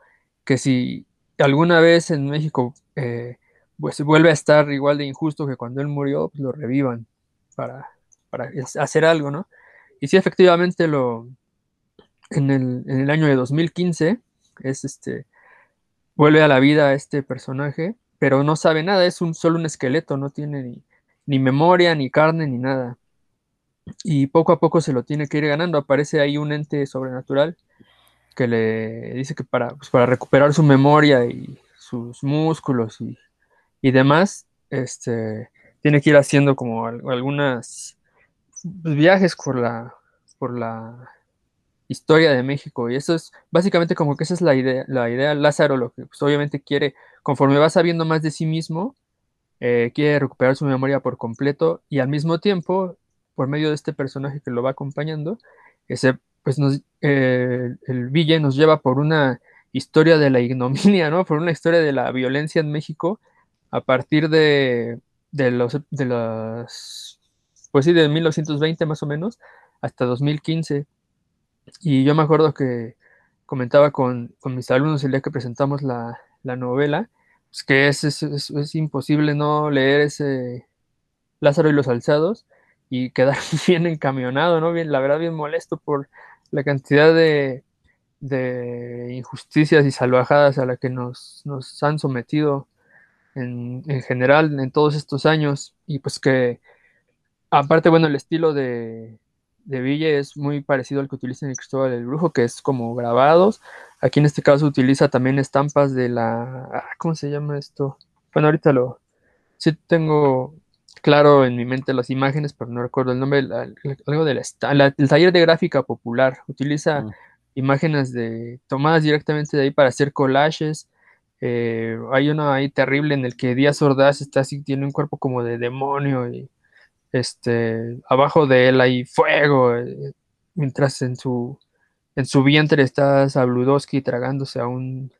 que si alguna vez en México eh, pues vuelve a estar igual de injusto que cuando él murió, pues lo revivan para, para hacer algo, ¿no? Y sí, efectivamente, lo, en, el, en el año de 2015 es este, vuelve a la vida este personaje, pero no sabe nada, es un, solo un esqueleto, no tiene ni, ni memoria, ni carne, ni nada. Y poco a poco se lo tiene que ir ganando. Aparece ahí un ente sobrenatural que le dice que para, pues, para recuperar su memoria y sus músculos y, y demás, este, tiene que ir haciendo como algunas viajes por la, por la historia de México. Y eso es básicamente como que esa es la idea, la idea Lázaro, lo que pues, obviamente quiere, conforme va sabiendo más de sí mismo, eh, quiere recuperar su memoria por completo y al mismo tiempo, por medio de este personaje que lo va acompañando, ese, pues nos, eh, el Ville nos lleva por una historia de la ignominia, ¿no? Por una historia de la violencia en México a partir de, de los, de las, pues sí, de 1920 más o menos, hasta 2015. Y yo me acuerdo que comentaba con, mis alumnos el día que presentamos la, novela, pues que es, es, imposible no leer ese Lázaro y los alzados y quedar bien encamionado, ¿no? Bien, la verdad, bien molesto por la cantidad de, de injusticias y salvajadas a la que nos, nos han sometido en, en, general en todos estos años y pues que aparte, bueno, el estilo de, de Ville es muy parecido al que utiliza en el Cristóbal del Brujo, que es como grabados. Aquí en este caso utiliza también estampas de la... Ah, ¿Cómo se llama esto? Bueno, ahorita lo... Sí tengo claro en mi mente las imágenes, pero no recuerdo el nombre. algo del el taller de gráfica popular. Utiliza mm. imágenes de tomadas directamente de ahí para hacer collages. Eh, hay uno ahí terrible en el que Díaz Ordaz está así, tiene un cuerpo como de demonio y este, abajo de él hay fuego, eh, mientras en su, en su vientre está Sabludowski tragándose a un,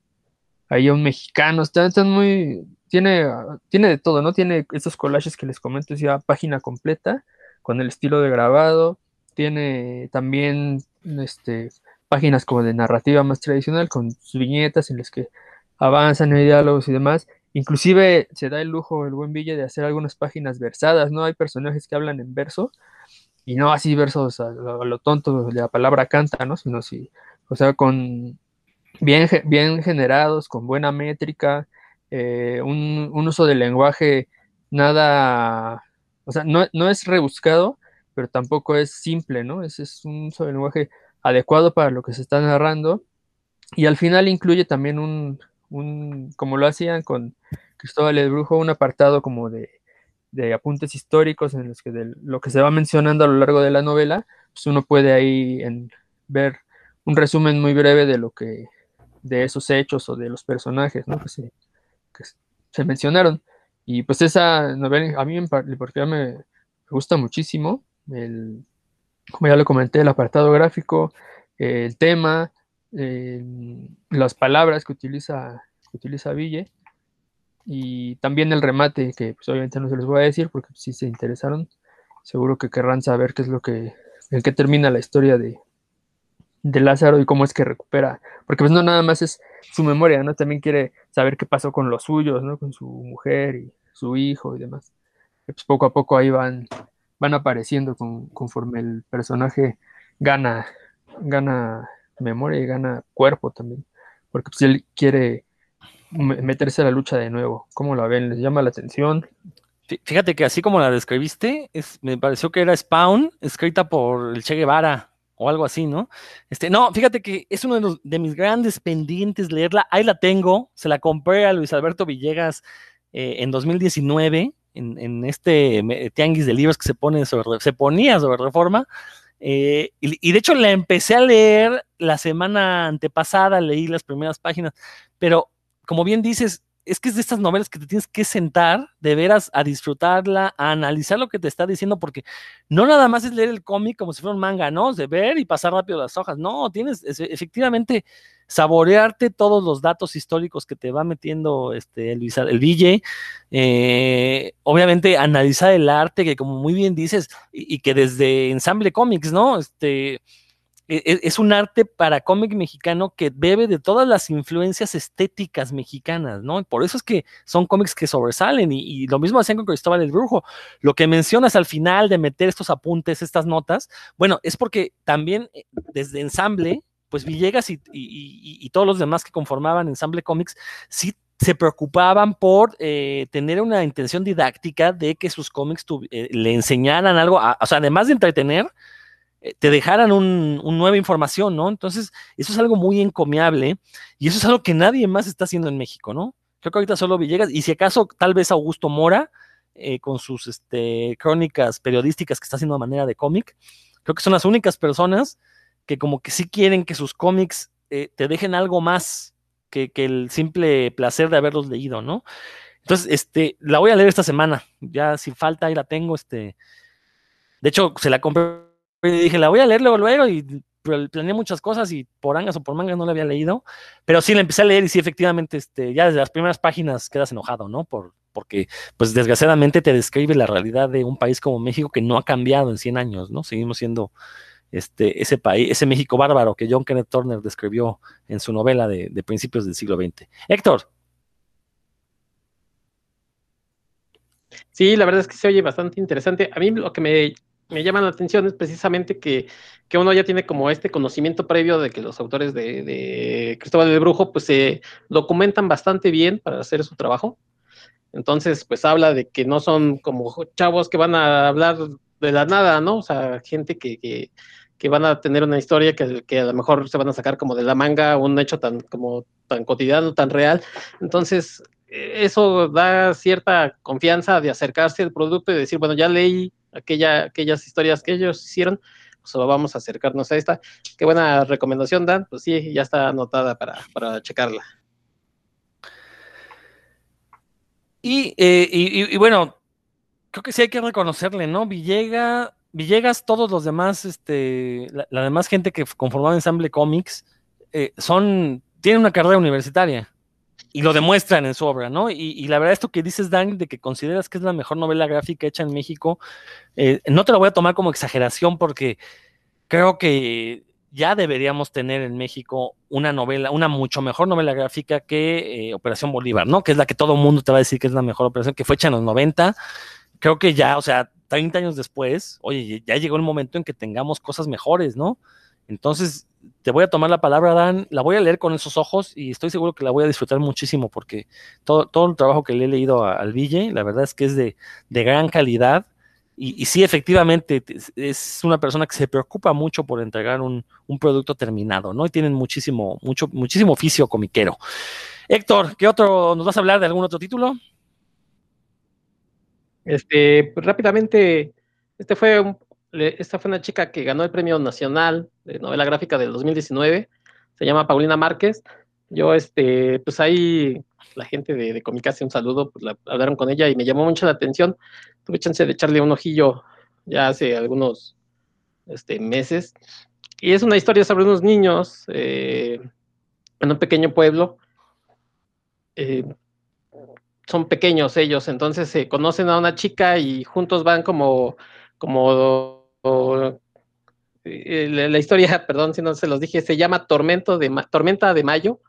ahí a un mexicano, está, muy, tiene, tiene de todo, ¿no? Tiene esos collages que les comento, ya página completa, con el estilo de grabado, tiene también, este, páginas como de narrativa más tradicional, con sus viñetas en las que avanzan en diálogos y demás, Inclusive se da el lujo el buen Ville de hacer algunas páginas versadas, ¿no? Hay personajes que hablan en verso y no así versos a lo, tonto de la palabra canta, ¿no? Sino sí, o sea, con bien, bien generados, con buena métrica, eh, un, uso del lenguaje nada, o sea, no, es rebuscado, pero tampoco es simple, ¿no? Es, es un uso del lenguaje adecuado para lo que se está narrando y al final incluye también un, un, como lo hacían con Cristóbal el Brujo, un apartado como de, apuntes históricos en los que de lo que se va mencionando a lo largo de la novela, pues uno puede ahí en, ver un resumen muy breve de lo que, de esos hechos o de los personajes, que, se, se mencionaron. Y pues esa novela a mí en particular me, me gusta muchísimo, el, como ya lo comenté, el apartado gráfico, el tema, las palabras que utiliza, que utiliza Ville y también el remate, que pues, obviamente no se les voy a decir porque si se interesaron, seguro que querrán saber qué es lo que, en qué termina la historia de, Lázaro y cómo es que recupera, porque pues no nada más es su memoria, ¿no? También quiere saber qué pasó con los suyos, ¿no? Con su mujer y su hijo y demás. pues poco a poco ahí van, van apareciendo conforme el personaje gana, gana memoria y gana cuerpo también, porque pues, él quiere meterse a la lucha de nuevo. ¿Cómo la ven? ¿Les llama la atención? Fíjate que así como la describiste, es, me pareció que era Spawn, escrita por el Che Guevara o algo así, ¿no? Este, no, fíjate que es uno de, mis grandes pendientes leerla. Ahí la tengo, se la compré a Luis Alberto Villegas eh, en 2019, en, en, este tianguis de libros que se, pone sobre, se ponía sobre reforma. Eh, y, de hecho la empecé a leer la semana antepasada, leí las primeras páginas, pero como bien dices, es que es de estas novelas que te tienes que sentar de veras a disfrutarla, a analizar lo que te está diciendo, porque no nada más es leer el cómic como si fuera un manga, ¿no? De ver y pasar rápido las hojas. No, tienes efectivamente saborearte todos los datos históricos que te va metiendo este, el, el. Eh, obviamente analizar el arte, que como muy bien dices, y, y que desde Ensamble Comics, ¿no? Este es un arte para cómic mexicano que bebe de todas las influencias estéticas mexicanas, ¿no? Por eso es que son cómics que sobresalen y, lo mismo hacían con Cristóbal el Brujo. Lo que mencionas al final de meter estos apuntes, estas notas, bueno, es porque también eh, desde ensamble, pues Villegas y, todos los demás que conformaban ensamble cómics, sí se preocupaban por eh, tener una intención didáctica de que sus cómics eh, le enseñaran algo, o sea, además de entretener, te dejaran una nueva información, ¿no? Entonces, eso es algo muy encomiable y eso es algo que nadie más está haciendo en México, ¿no? Creo que ahorita solo Villegas, y si acaso tal vez Augusto Mora, eh, con sus este, crónicas periodísticas que está haciendo de manera de cómic, creo que son las únicas personas que como que sí quieren que sus cómics eh, te dejen algo más que, el simple placer de haberlos leído, ¿no? Entonces, este, la voy a leer esta semana, ya si falta ahí la tengo, este, de hecho, se la compré dije, la voy a leer luego, luego, y planeé muchas cosas y por angas o por mangas no la había leído, pero sí la empecé a leer y sí, efectivamente, este, ya desde las primeras páginas quedas enojado, ¿no? Por, porque, pues desgraciadamente te describe la realidad de un país como México que no ha cambiado en 100 años, ¿no? Seguimos siendo este, ese país, ese México bárbaro que John Kenneth Turner describió en su novela de principios del siglo XX. Héctor. Sí, la verdad es que se oye bastante interesante. A mí lo que me me llama la atención es precisamente que, uno ya tiene como este conocimiento previo de que los autores de, Cristóbal de Brujo pues se documentan bastante bien para hacer su trabajo. Entonces, pues habla de que no son como chavos que van a hablar de la nada, ¿no? O sea, gente que, que, van a tener una historia que, que, a lo mejor se van a sacar como de la manga, un hecho tan como tan cotidiano, tan real. Entonces, eso da cierta confianza de acercarse al producto y decir, bueno, ya leí aquella, aquellas historias que ellos hicieron, pues vamos a acercarnos a esta. Qué buena recomendación, Dan. Pues sí, ya está anotada para, para checarla. Y, eh, y, bueno, creo que sí hay que reconocerle, ¿no? Villegas, Villegas, todos los demás, este, la, demás gente que conformaba Ensamble Comics, eh, son, tienen una carrera universitaria y lo demuestran en su obra, ¿no? Y, la verdad, esto que dices, Dan, de que consideras que es la mejor novela gráfica hecha en México, eh, no te lo voy a tomar como exageración porque creo que ya deberíamos tener en México una novela, una mucho mejor novela gráfica que eh, Operación Bolívar, ¿no? Que es la que todo el mundo te va a decir que es la mejor operación, que fue hecha en los 90. Creo que ya, o sea, 30 años después, oye, ya llegó el momento en que tengamos cosas mejores, ¿no? Entonces, te voy a tomar la palabra, Dan, la voy a leer con esos ojos y estoy seguro que la voy a disfrutar muchísimo porque todo, todo el trabajo que le he leído al Ville, la verdad es que es de, gran calidad y, sí, efectivamente, es una persona que se preocupa mucho por entregar un, producto terminado, ¿no? Y tienen muchísimo, mucho, muchísimo oficio comiquero. Héctor, ¿qué otro, nos vas a hablar de algún otro título? Este, pues, rápidamente, este fue un, esta fue una chica que ganó el Premio Nacional de Novela Gráfica del 2019, se llama Paulina Márquez. Yo, este, pues ahí la gente de, de un saludo, pues hablaron con ella y me llamó mucho la atención. Tuve chance de echarle un ojillo ya hace algunos este, meses. Y es una historia sobre unos niños eh, en un pequeño pueblo. Eh, son pequeños ellos, entonces se conocen a una chica y juntos van como, como eh, la, historia, perdón si no se los dije, se llama Tormento de Tormenta de Mayo,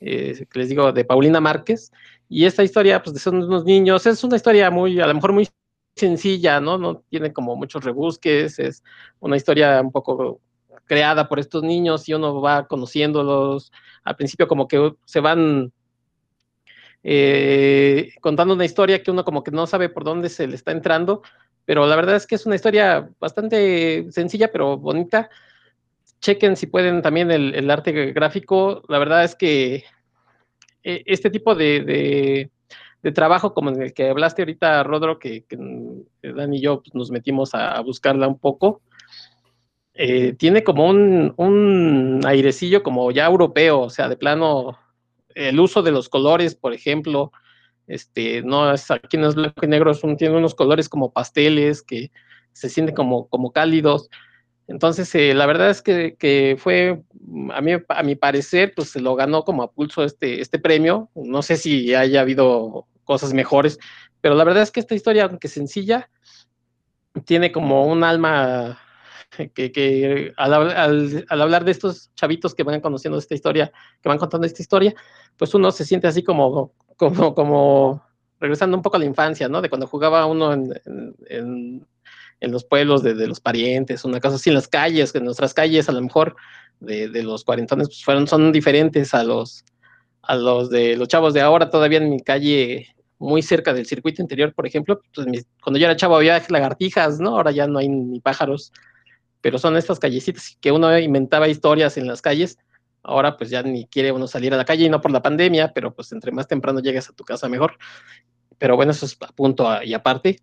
eh, les digo, de Paulina Márquez. Y esta historia, pues, son unos niños, es una historia muy, a lo mejor muy sencilla, ¿no? No tiene como muchos rebusques, es una historia un poco creada por estos niños y uno va conociéndolos. Al principio como que se van eh, contando una historia que uno como que no sabe por dónde se le está entrando, pero la verdad es que es una historia bastante sencilla, pero bonita. Chequen si pueden también el, arte gráfico. La verdad es que eh, este tipo de, trabajo como en el que hablaste ahorita, Rodro, que, que Dan y yo pues, nos metimos a, buscarla un poco, eh, tiene como un, un, airecillo como ya europeo, o sea, de plano, el uso de los colores, por ejemplo, este, no es, aquí no es blanco y negro, tiene unos colores como pasteles que se sienten como, como cálidos. Entonces, eh, la verdad es que, fue, a mí, a mi parecer, pues se lo ganó como a pulso este, este premio. No sé si haya habido cosas mejores, pero la verdad es que esta historia, aunque sencilla, tiene como un alma que, al, hablar de estos chavitos que van conociendo esta historia, que van contando esta historia, pues uno se siente así como, como, como regresando un poco a la infancia, ¿no? De cuando jugaba uno en, los pueblos de, los parientes, una cosa así en las calles, que nuestras calles a lo mejor de, los cuarentones pues fueron, son diferentes a los, a los de los chavos de ahora, todavía en mi calle muy cerca del circuito interior, por ejemplo, pues cuando yo era chavo había lagartijas, ¿no? Ahora ya no hay ni pájaros, pero son estas callecitas que uno inventaba historias en las calles, ahora pues ya ni quiere uno salir a la calle y no por la pandemia, pero pues entre más temprano llegas a tu casa mejor. Pero bueno, eso es a punto y aparte.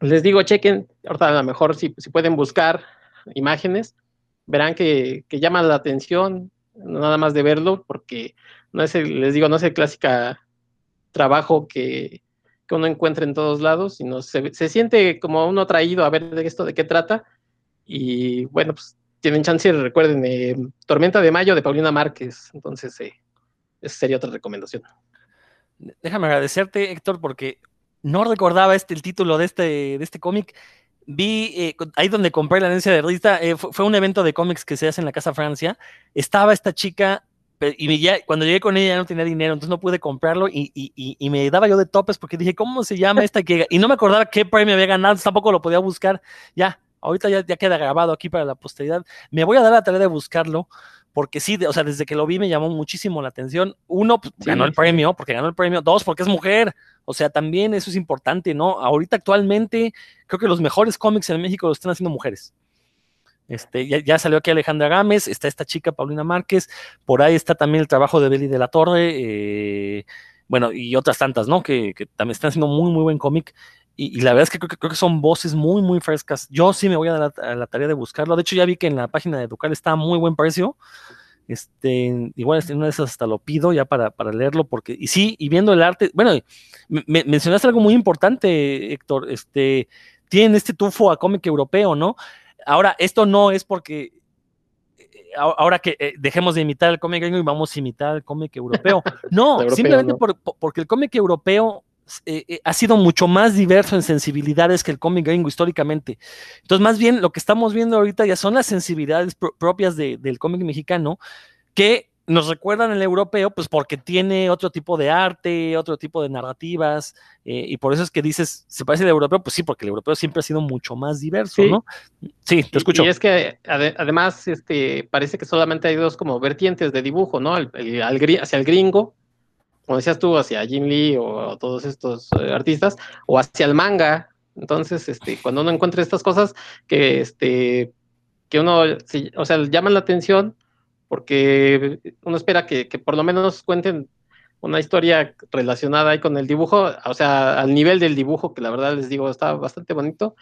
Les digo, chequen, ahorita a lo mejor si, si pueden buscar imágenes, verán que, que llama la atención, nada más de verlo, porque no es el, les digo, no es el clásica trabajo que, uno encuentra en todos lados, sino se, se, siente como uno atraído a ver de esto de qué trata. Y bueno, pues tienen chance, recuerden, eh, Tormenta de Mayo de Paulina Márquez. Entonces, eh, esa sería otra recomendación. Déjame agradecerte, Héctor, porque no recordaba este, el título de este, de este cómic. Vi eh, ahí donde compré la herencia de revista, fue, fue, un evento de cómics que se hace en la Casa Francia. Estaba esta chica y cuando llegué con ella ya no tenía dinero, entonces no pude comprarlo y, me daba yo de topes porque dije, ¿cómo se llama esta? Que, y no me acordaba qué premio había ganado, tampoco lo podía buscar. Ya, ahorita ya, ya queda grabado aquí para la posteridad. Me voy a dar la tarea de buscarlo porque sí, o sea, desde que lo vi me llamó muchísimo la atención. Uno, pues, ganó el premio, porque ganó el premio. Dos, porque es mujer. O sea, también eso es importante, ¿no? Ahorita actualmente creo que los mejores cómics en México los están haciendo mujeres. Este, ya, salió aquí Alejandra Gámez, está esta chica Paulina Márquez, por ahí está también el trabajo de Beli de la Torre, eh, bueno, y otras tantas, ¿no? Que, también están haciendo muy, muy buen cómic. Y, la verdad es que creo, que son voces muy, muy frescas. Yo sí me voy a dar la, tarea de buscarlo. De hecho, ya vi que en la página de Educar está a muy buen precio. Este, igual en una de esas hasta lo pido ya para, para leerlo, porque, y sí, y viendo el arte, bueno, me, mencionaste algo muy importante, Héctor, este, tienen este tufo a cómic europeo, ¿no? Ahora, esto no es porque eh, ahora que eh, dejemos de imitar el cómic gringo y vamos a imitar el cómic europeo. No, simplemente porque el cómic europeo eh, ha sido mucho más diverso en sensibilidades que el cómic gringo históricamente. Entonces, más bien lo que estamos viendo ahorita ya son las sensibilidades propias del cómic mexicano que nos recuerdan el europeo, pues porque tiene otro tipo de arte, otro tipo de narrativas, eh, y por eso es que dices, ¿se parece al europeo? Pues sí, porque el europeo siempre ha sido mucho más diverso, ¿no? Sí, te escucho. Y, es que además este, parece que solamente hay dos como vertientes de dibujo, ¿no? hacia el gringo, como decías tú, hacia Jim Lee o, todos estos eh, artistas, o hacia el manga. Entonces, este, cuando uno encuentra estas cosas que, este, que uno, o sea, llaman la atención, porque uno espera que, por lo menos cuenten una historia relacionada ahí con el dibujo, o sea, al nivel del dibujo, que la verdad les digo, está bastante bonito.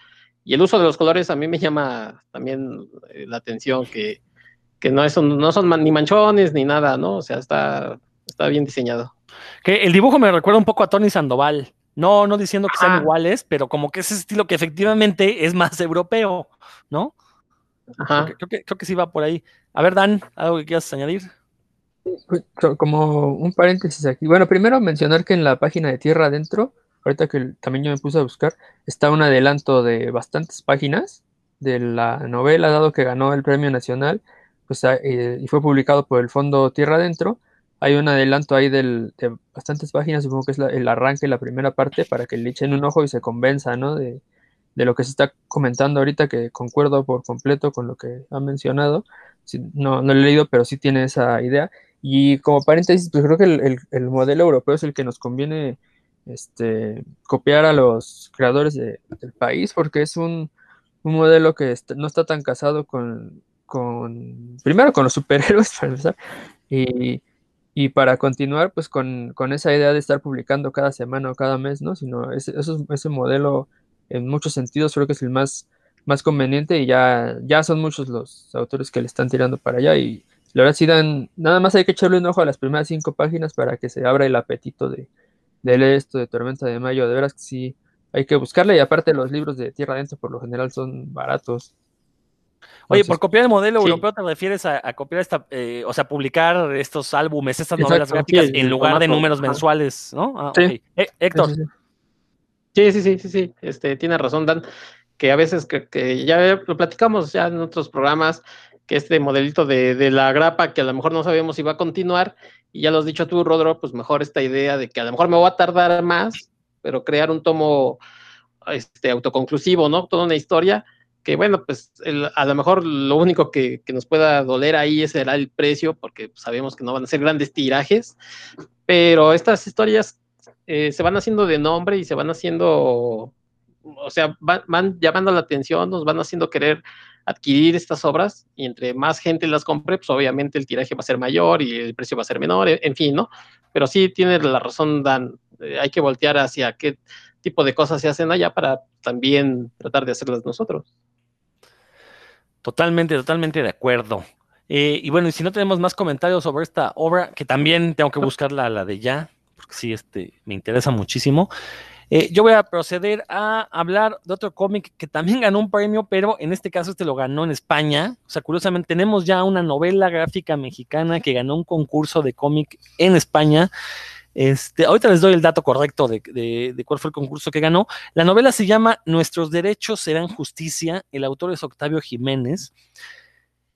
Y el uso de los colores a mí me llama también eh, la atención, que, no, es, no son ni manchones ni nada, ¿no? O sea, está, está bien diseñado. Que el dibujo me recuerda un poco a Tony Sandoval. No, no diciendo que sean iguales, pero como que ese estilo que efectivamente es más europeo, ¿no? Creo, que, creo, que, sí va por ahí. A ver, Dan, ¿algo que quieras añadir? Como un paréntesis aquí. Bueno, primero mencionar que en la página de Tierra Adentro, ahorita que también yo me puse a buscar, está un adelanto de bastantes páginas de la novela, dado que ganó el premio nacional, pues, ah, eh, y fue publicado por el Fondo Tierra Adentro. Hay un adelanto ahí de bastantes páginas, supongo que es el arranque, la primera parte, para que le echen un ojo y se convenza, ¿no? De, de lo que se está comentando ahorita, que concuerdo por completo con lo que ha mencionado. no, no lo he leído, pero sí tiene esa idea. Y como paréntesis, pues creo que el, modelo europeo es el que nos conviene este, copiar a los creadores del país, porque es un, modelo que no está tan casado con, con, primero con los superhéroes, para empezar, y, y para continuar, pues con, con, esa idea de estar publicando cada semana o cada mes, ¿no? Sino ese, ese modelo en muchos sentidos creo que es el más, más conveniente y ya, ya son muchos los autores que le están tirando para allá y la verdad sí dan, nada más hay que echarle un ojo a las primeras cinco páginas para que se abra el apetito de, leer esto de Tormenta de Mayo, de veras que sí hay que buscarle y aparte los libros de Tierra Adentro por lo general son baratos. Oye, por copiar el modelo europeo te refieres a, copiar esta, eh, o sea, publicar estos álbumes, estas novelas gráficas en lugar de números mensuales, ¿no? Ah, sí. Eh, Héctor. Sí, sí, sí, sí, sí, este, tiene razón, Dan. que a veces que, ya lo platicamos ya en otros programas, que este modelito de, de, la grapa que a lo mejor no sabemos si va a continuar, y ya lo has dicho tú, Rodro, pues mejor esta idea de que a lo mejor me voy a tardar más, pero crear un tomo este, autoconclusivo, ¿no? Toda una historia, que bueno, pues a lo mejor lo único que, que, nos pueda doler ahí será el precio, porque sabemos que no van a ser grandes tirajes, pero estas historias eh, se van haciendo de nombre y se van haciendo, o sea, van, llamando la atención, nos van haciendo querer adquirir estas obras y entre más gente las compre, pues obviamente el tiraje va a ser mayor y el precio va a ser menor, en fin, ¿no? Pero sí tiene la razón, Dan, eh, hay que voltear hacia qué tipo de cosas se hacen allá para también tratar de hacerlas nosotros. Totalmente, totalmente de acuerdo. Eh, y bueno, y si no tenemos más comentarios sobre esta obra, que también tengo que buscar la, la de ya, porque sí, este, me interesa muchísimo. Eh, yo voy a proceder a hablar de otro cómic que también ganó un premio, pero en este caso este lo ganó en España. O sea, curiosamente tenemos ya una novela gráfica mexicana que ganó un concurso de cómic en España. Este, ahorita les doy el dato correcto de, cuál fue el concurso que ganó. La novela se llama Nuestros derechos serán justicia. El autor es Octavio Jiménez.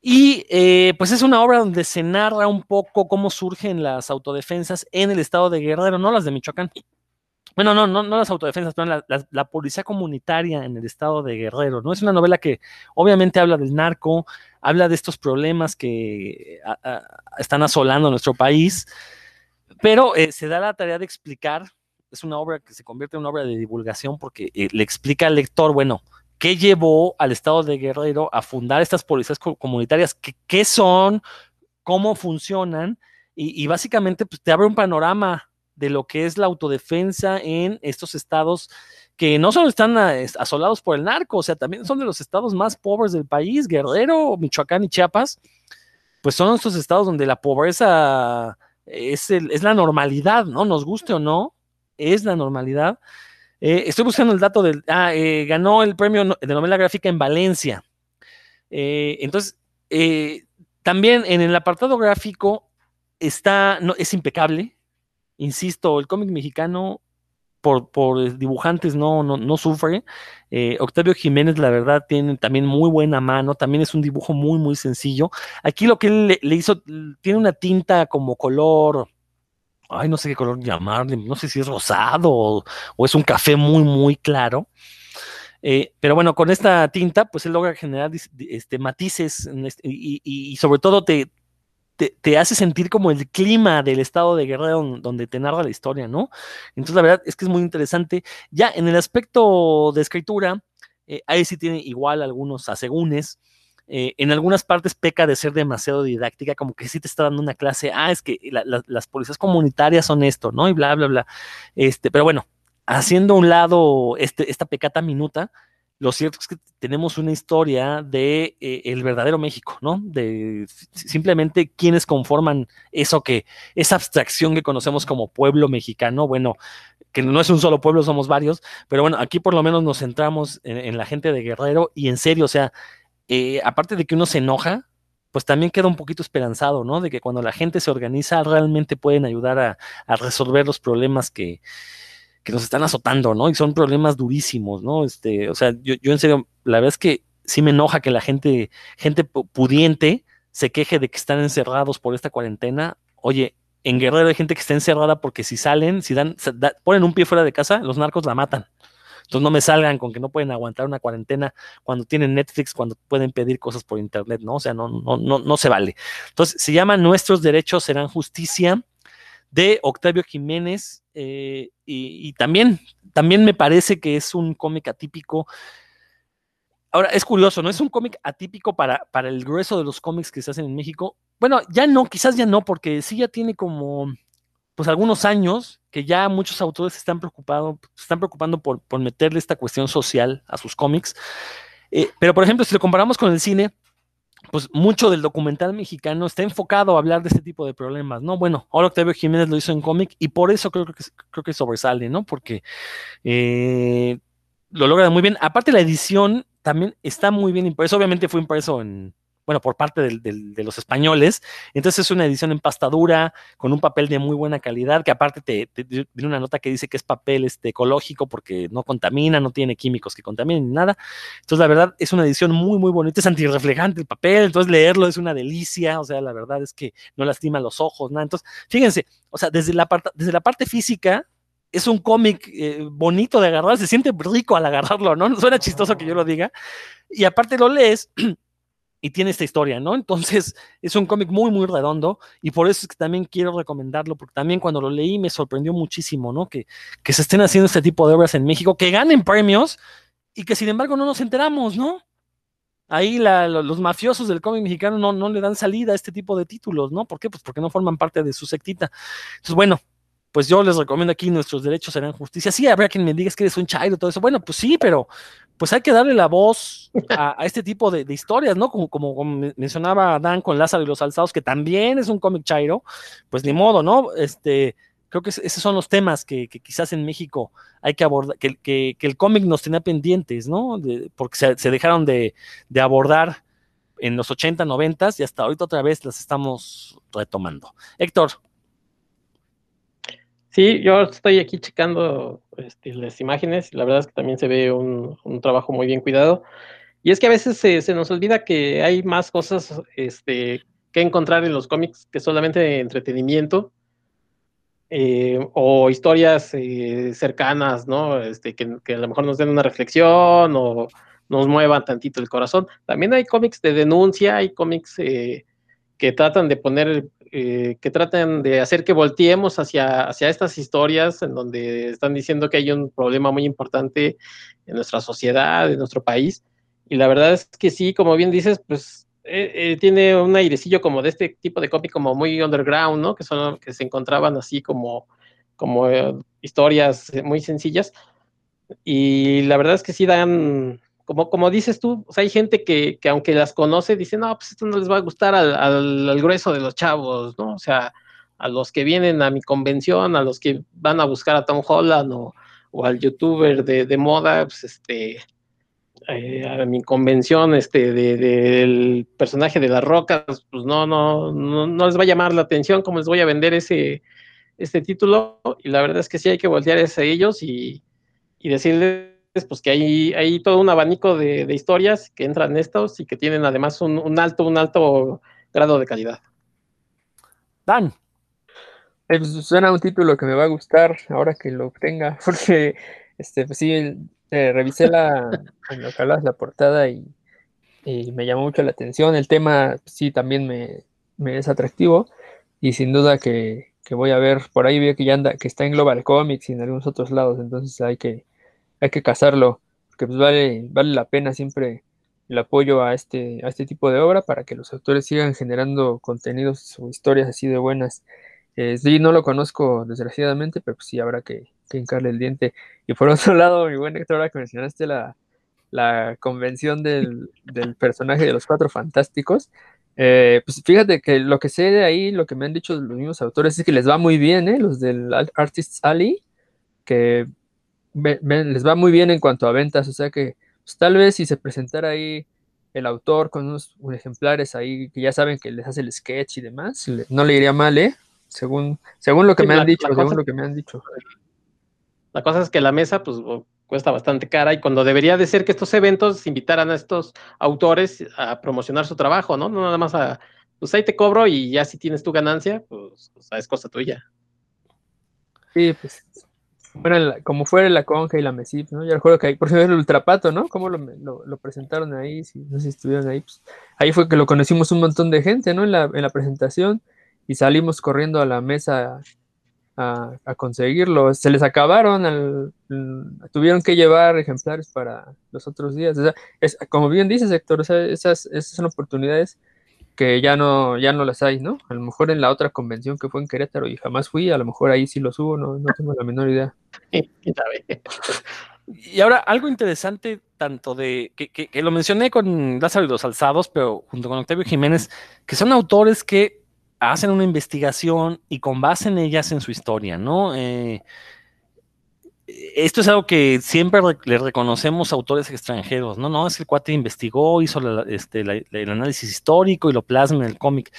Y eh, pues es una obra donde se narra un poco cómo surgen las autodefensas en el estado de Guerrero, no las de Michoacán. Bueno, no, no, no las autodefensas, pero la, policía comunitaria en el estado de Guerrero, ¿no? Es una novela que obviamente habla del narco, habla de estos problemas que están asolando nuestro país, pero eh, se da la tarea de explicar, es una obra que se convierte en una obra de divulgación porque eh, le explica al lector, bueno, qué llevó al estado de Guerrero a fundar estas policías comunitarias, qué, son, cómo funcionan, y, básicamente pues, te abre un panorama de lo que es la autodefensa en estos estados que no solo están asolados por el narco, o sea, también son de los estados más pobres del país, Guerrero, Michoacán y Chiapas, pues son estos estados donde la pobreza es, es la normalidad, ¿no? Nos guste o no, es la normalidad. Eh, estoy buscando el dato del. Ah, eh, ganó el premio de novela gráfica en Valencia. Eh, entonces, también en el apartado gráfico está, no, es impecable. Insisto, el cómic mexicano por, por, dibujantes no, no, no sufre. Octavio Jiménez, la verdad, tiene también muy buena mano. También es un dibujo muy, muy sencillo. Aquí lo que él le hizo, tiene una tinta como color ay, no sé qué color llamarle, no sé si es rosado o, es un café muy, muy claro. Eh, pero bueno, con esta tinta, pues él logra generar este, matices este, y, sobre todo te, te, hace sentir como el clima del estado de Guerrero donde te narra la historia, ¿no? Entonces, la verdad es que es muy interesante. Ya en el aspecto de escritura, eh, ahí sí tiene igual algunos asegúnes. Eh, en algunas partes peca de ser demasiado didáctica, como que sí te está dando una clase, ah, es que las policías comunitarias son esto, ¿no? Y bla, bla, bla. Este, pero bueno, haciendo un lado este, esta pecata minuta, lo cierto es que tenemos una historia de eh, el verdadero México, ¿no? De simplemente quienes conforman eso que, esa abstracción que conocemos como pueblo mexicano, bueno, que no es un solo pueblo, somos varios, pero bueno, aquí por lo menos nos centramos en la gente de Guerrero y en serio, o sea, eh, aparte de que uno se enoja, pues también queda un poquito esperanzado, ¿no? De que cuando la gente se organiza realmente pueden ayudar a, resolver los problemas que, nos están azotando, ¿no? Y son problemas durísimos, ¿no? Este, o sea, yo, yo en serio, la verdad es que sí me enoja que la gente, gente pudiente, se queje de que están encerrados por esta cuarentena. Oye, en Guerrero hay gente que está encerrada porque si salen, si dan, ponen un pie fuera de casa, los narcos la matan. Entonces no me salgan con que no pueden aguantar una cuarentena cuando tienen Netflix, cuando pueden pedir cosas por internet, ¿no? O sea, no, no, no, no se vale. Entonces se llama Nuestros derechos serán justicia de Octavio Jiménez eh, y, también, también me parece que es un cómic atípico. Ahora, es curioso, ¿no? Es un cómic atípico para, para el grueso de los cómics que se hacen en México. Bueno, ya no, quizás ya no, porque sí ya tiene como pues algunos años que ya muchos autores se están, preocupando, están preocupando por, meterle esta cuestión social a sus cómics. Eh, pero, por ejemplo, si lo comparamos con el cine, pues mucho del documental mexicano está enfocado a hablar de este tipo de problemas, ¿no? Bueno, ahora Octavio Jiménez lo hizo en cómic y por eso creo que, creo que sobresale, ¿no? Porque eh, lo logra muy bien. Aparte, la edición también está muy bien impreso. Obviamente fue impreso en, bueno, por parte de los españoles. Entonces es una edición en pastadura, con un papel de muy buena calidad, que aparte te, una nota que dice que es papel este, ecológico porque no contamina, no tiene químicos que contaminen ni nada. Entonces, la verdad, es una edición muy, muy bonita, es antirreflejante el papel, entonces leerlo es una delicia, o sea, la verdad es que no lastima los ojos, nada. Entonces, fíjense, o sea, desde la, parte, desde la parte física, es un cómic eh, bonito de agarrar, se siente rico al agarrarlo, ¿no? Suena chistoso que yo lo diga. Y aparte lo lees y tiene esta historia, ¿no? Entonces es un cómic muy, muy redondo y por eso es que también quiero recomendarlo, porque también cuando lo leí me sorprendió muchísimo, ¿no? Que, que se estén haciendo este tipo de obras en México, que ganen premios y que sin embargo no nos enteramos, ¿no? Ahí los mafiosos del cómic mexicano no, no le dan salida a este tipo de títulos, ¿no? ¿Por qué? Pues porque no forman parte de su sectita. Entonces, bueno, pues yo les recomiendo aquí nuestros derechos serán justicia. Sí, habrá quien me diga que eres un chairo todo eso. Bueno, pues sí, pero pues hay que darle la voz a, este tipo de, historias, ¿no? Como, como, mencionaba Dan con Lázaro y los Alzados, que también es un cómic chairo, pues ni modo, ¿no? Este, creo que esos son los temas que, quizás en México hay que abordar, que, el cómic nos tenía pendientes, ¿no? porque se, dejaron de, de, abordar en los 80, 90 y hasta ahorita otra vez las estamos retomando. Héctor, Sí, yo estoy aquí checando este, las imágenes, la verdad es que también se ve un, trabajo muy bien cuidado. Y es que a veces se, nos olvida que hay más cosas este, que encontrar en los cómics que solamente entretenimiento eh, o historias eh, cercanas, ¿no? Este, que, que, a lo mejor nos den una reflexión o nos muevan tantito el corazón. También hay cómics de denuncia, hay cómics eh, que tratan de poner eh, que tratan de hacer que volteemos hacia, hacia estas historias en donde están diciendo que hay un problema muy importante en nuestra sociedad, en nuestro país. Y la verdad es que sí, como bien dices, pues eh, eh, tiene un airecillo como de este tipo de cómic como muy underground, ¿no? Que son que se encontraban así como, como historias muy sencillas. Y la verdad es que sí dan, como, como dices tú, hay gente que, que, aunque las conoce, dice, no, pues esto no les va a gustar al, al, grueso de los chavos, ¿no? O sea, a los que vienen a mi convención, a los que van a buscar a Tom Holland o, o al youtuber de, de, moda, pues este, eh, a mi convención este, del de, personaje de las rocas, pues no, no, no, no, les va a llamar la atención cómo les voy a vender ese, este título. Y la verdad es que sí hay que voltear a ellos y, y decirles pues que hay, hay todo un abanico de, historias que entran en estos y que tienen además un, alto, un alto grado de calidad. Dan. Eh, pues, suena un título que me va a gustar ahora que lo tenga, porque este, pues sí, eh, revisé la, en lo que hablas, la portada y, me llamó mucho la atención. El tema sí también me, es atractivo y sin duda que, que, voy a ver, por ahí veo que ya anda, que está en Global Comics y en algunos otros lados, entonces hay que, hay que cazarlo, porque pues vale, vale la pena siempre el apoyo a este, a este tipo de obra para que los autores sigan generando contenidos o historias así de buenas. Eh, sí, no lo conozco desgraciadamente, pero pues sí habrá que, que hincarle el diente. Y por otro lado, mi buen Héctor, ahora que mencionaste la, la convención del, del, personaje de los cuatro fantásticos, eh, pues fíjate que lo que sé de ahí, lo que me han dicho los mismos autores es que les va muy bien, ¿eh? los del Artists Alley, que les va muy bien en cuanto a ventas, o sea que pues, tal vez si se presentara ahí el autor con unos ejemplares ahí que ya saben que les hace el sketch y demás, no le iría mal, ¿eh? Según, según lo que me han dicho, según lo que me han dicho. La cosa es que la mesa, pues, cuesta bastante cara y cuando debería de ser que estos eventos invitaran a estos autores a promocionar su trabajo, ¿no? No nada más a, pues ahí te cobro y ya si tienes tu ganancia, pues, es cosa tuya. Sí, pues bueno, como fuera la Conja y la Mesip, ¿no? Yo recuerdo que ahí, por ejemplo, el Ultrapato, ¿no? ¿Cómo lo, presentaron ahí? Si, no sé si estuvieron ahí. Pues, ahí fue que lo conocimos un montón de gente, ¿no? En la, en la presentación y salimos corriendo a la mesa a, conseguirlo. Se les acabaron, tuvieron que llevar ejemplares para los otros días. O sea, es, como bien dices, Héctor, esas, esas son oportunidades que ya no, ya no las hay, ¿no? A lo mejor en la otra convención que fue en Querétaro y jamás fui, a lo mejor ahí sí lo subo, no, no tengo la menor idea. Y ahora, algo interesante, tanto de, que, que, lo mencioné con Lázaro y los Alzados, pero junto con Octavio Jiménez, que son autores que hacen una investigación y con base en ellas en su historia, ¿no? Eh, esto es algo que siempre le reconocemos a autores extranjeros, ¿no? No, es que el cuate investigó, hizo este, el análisis histórico y lo plasma en el cómic.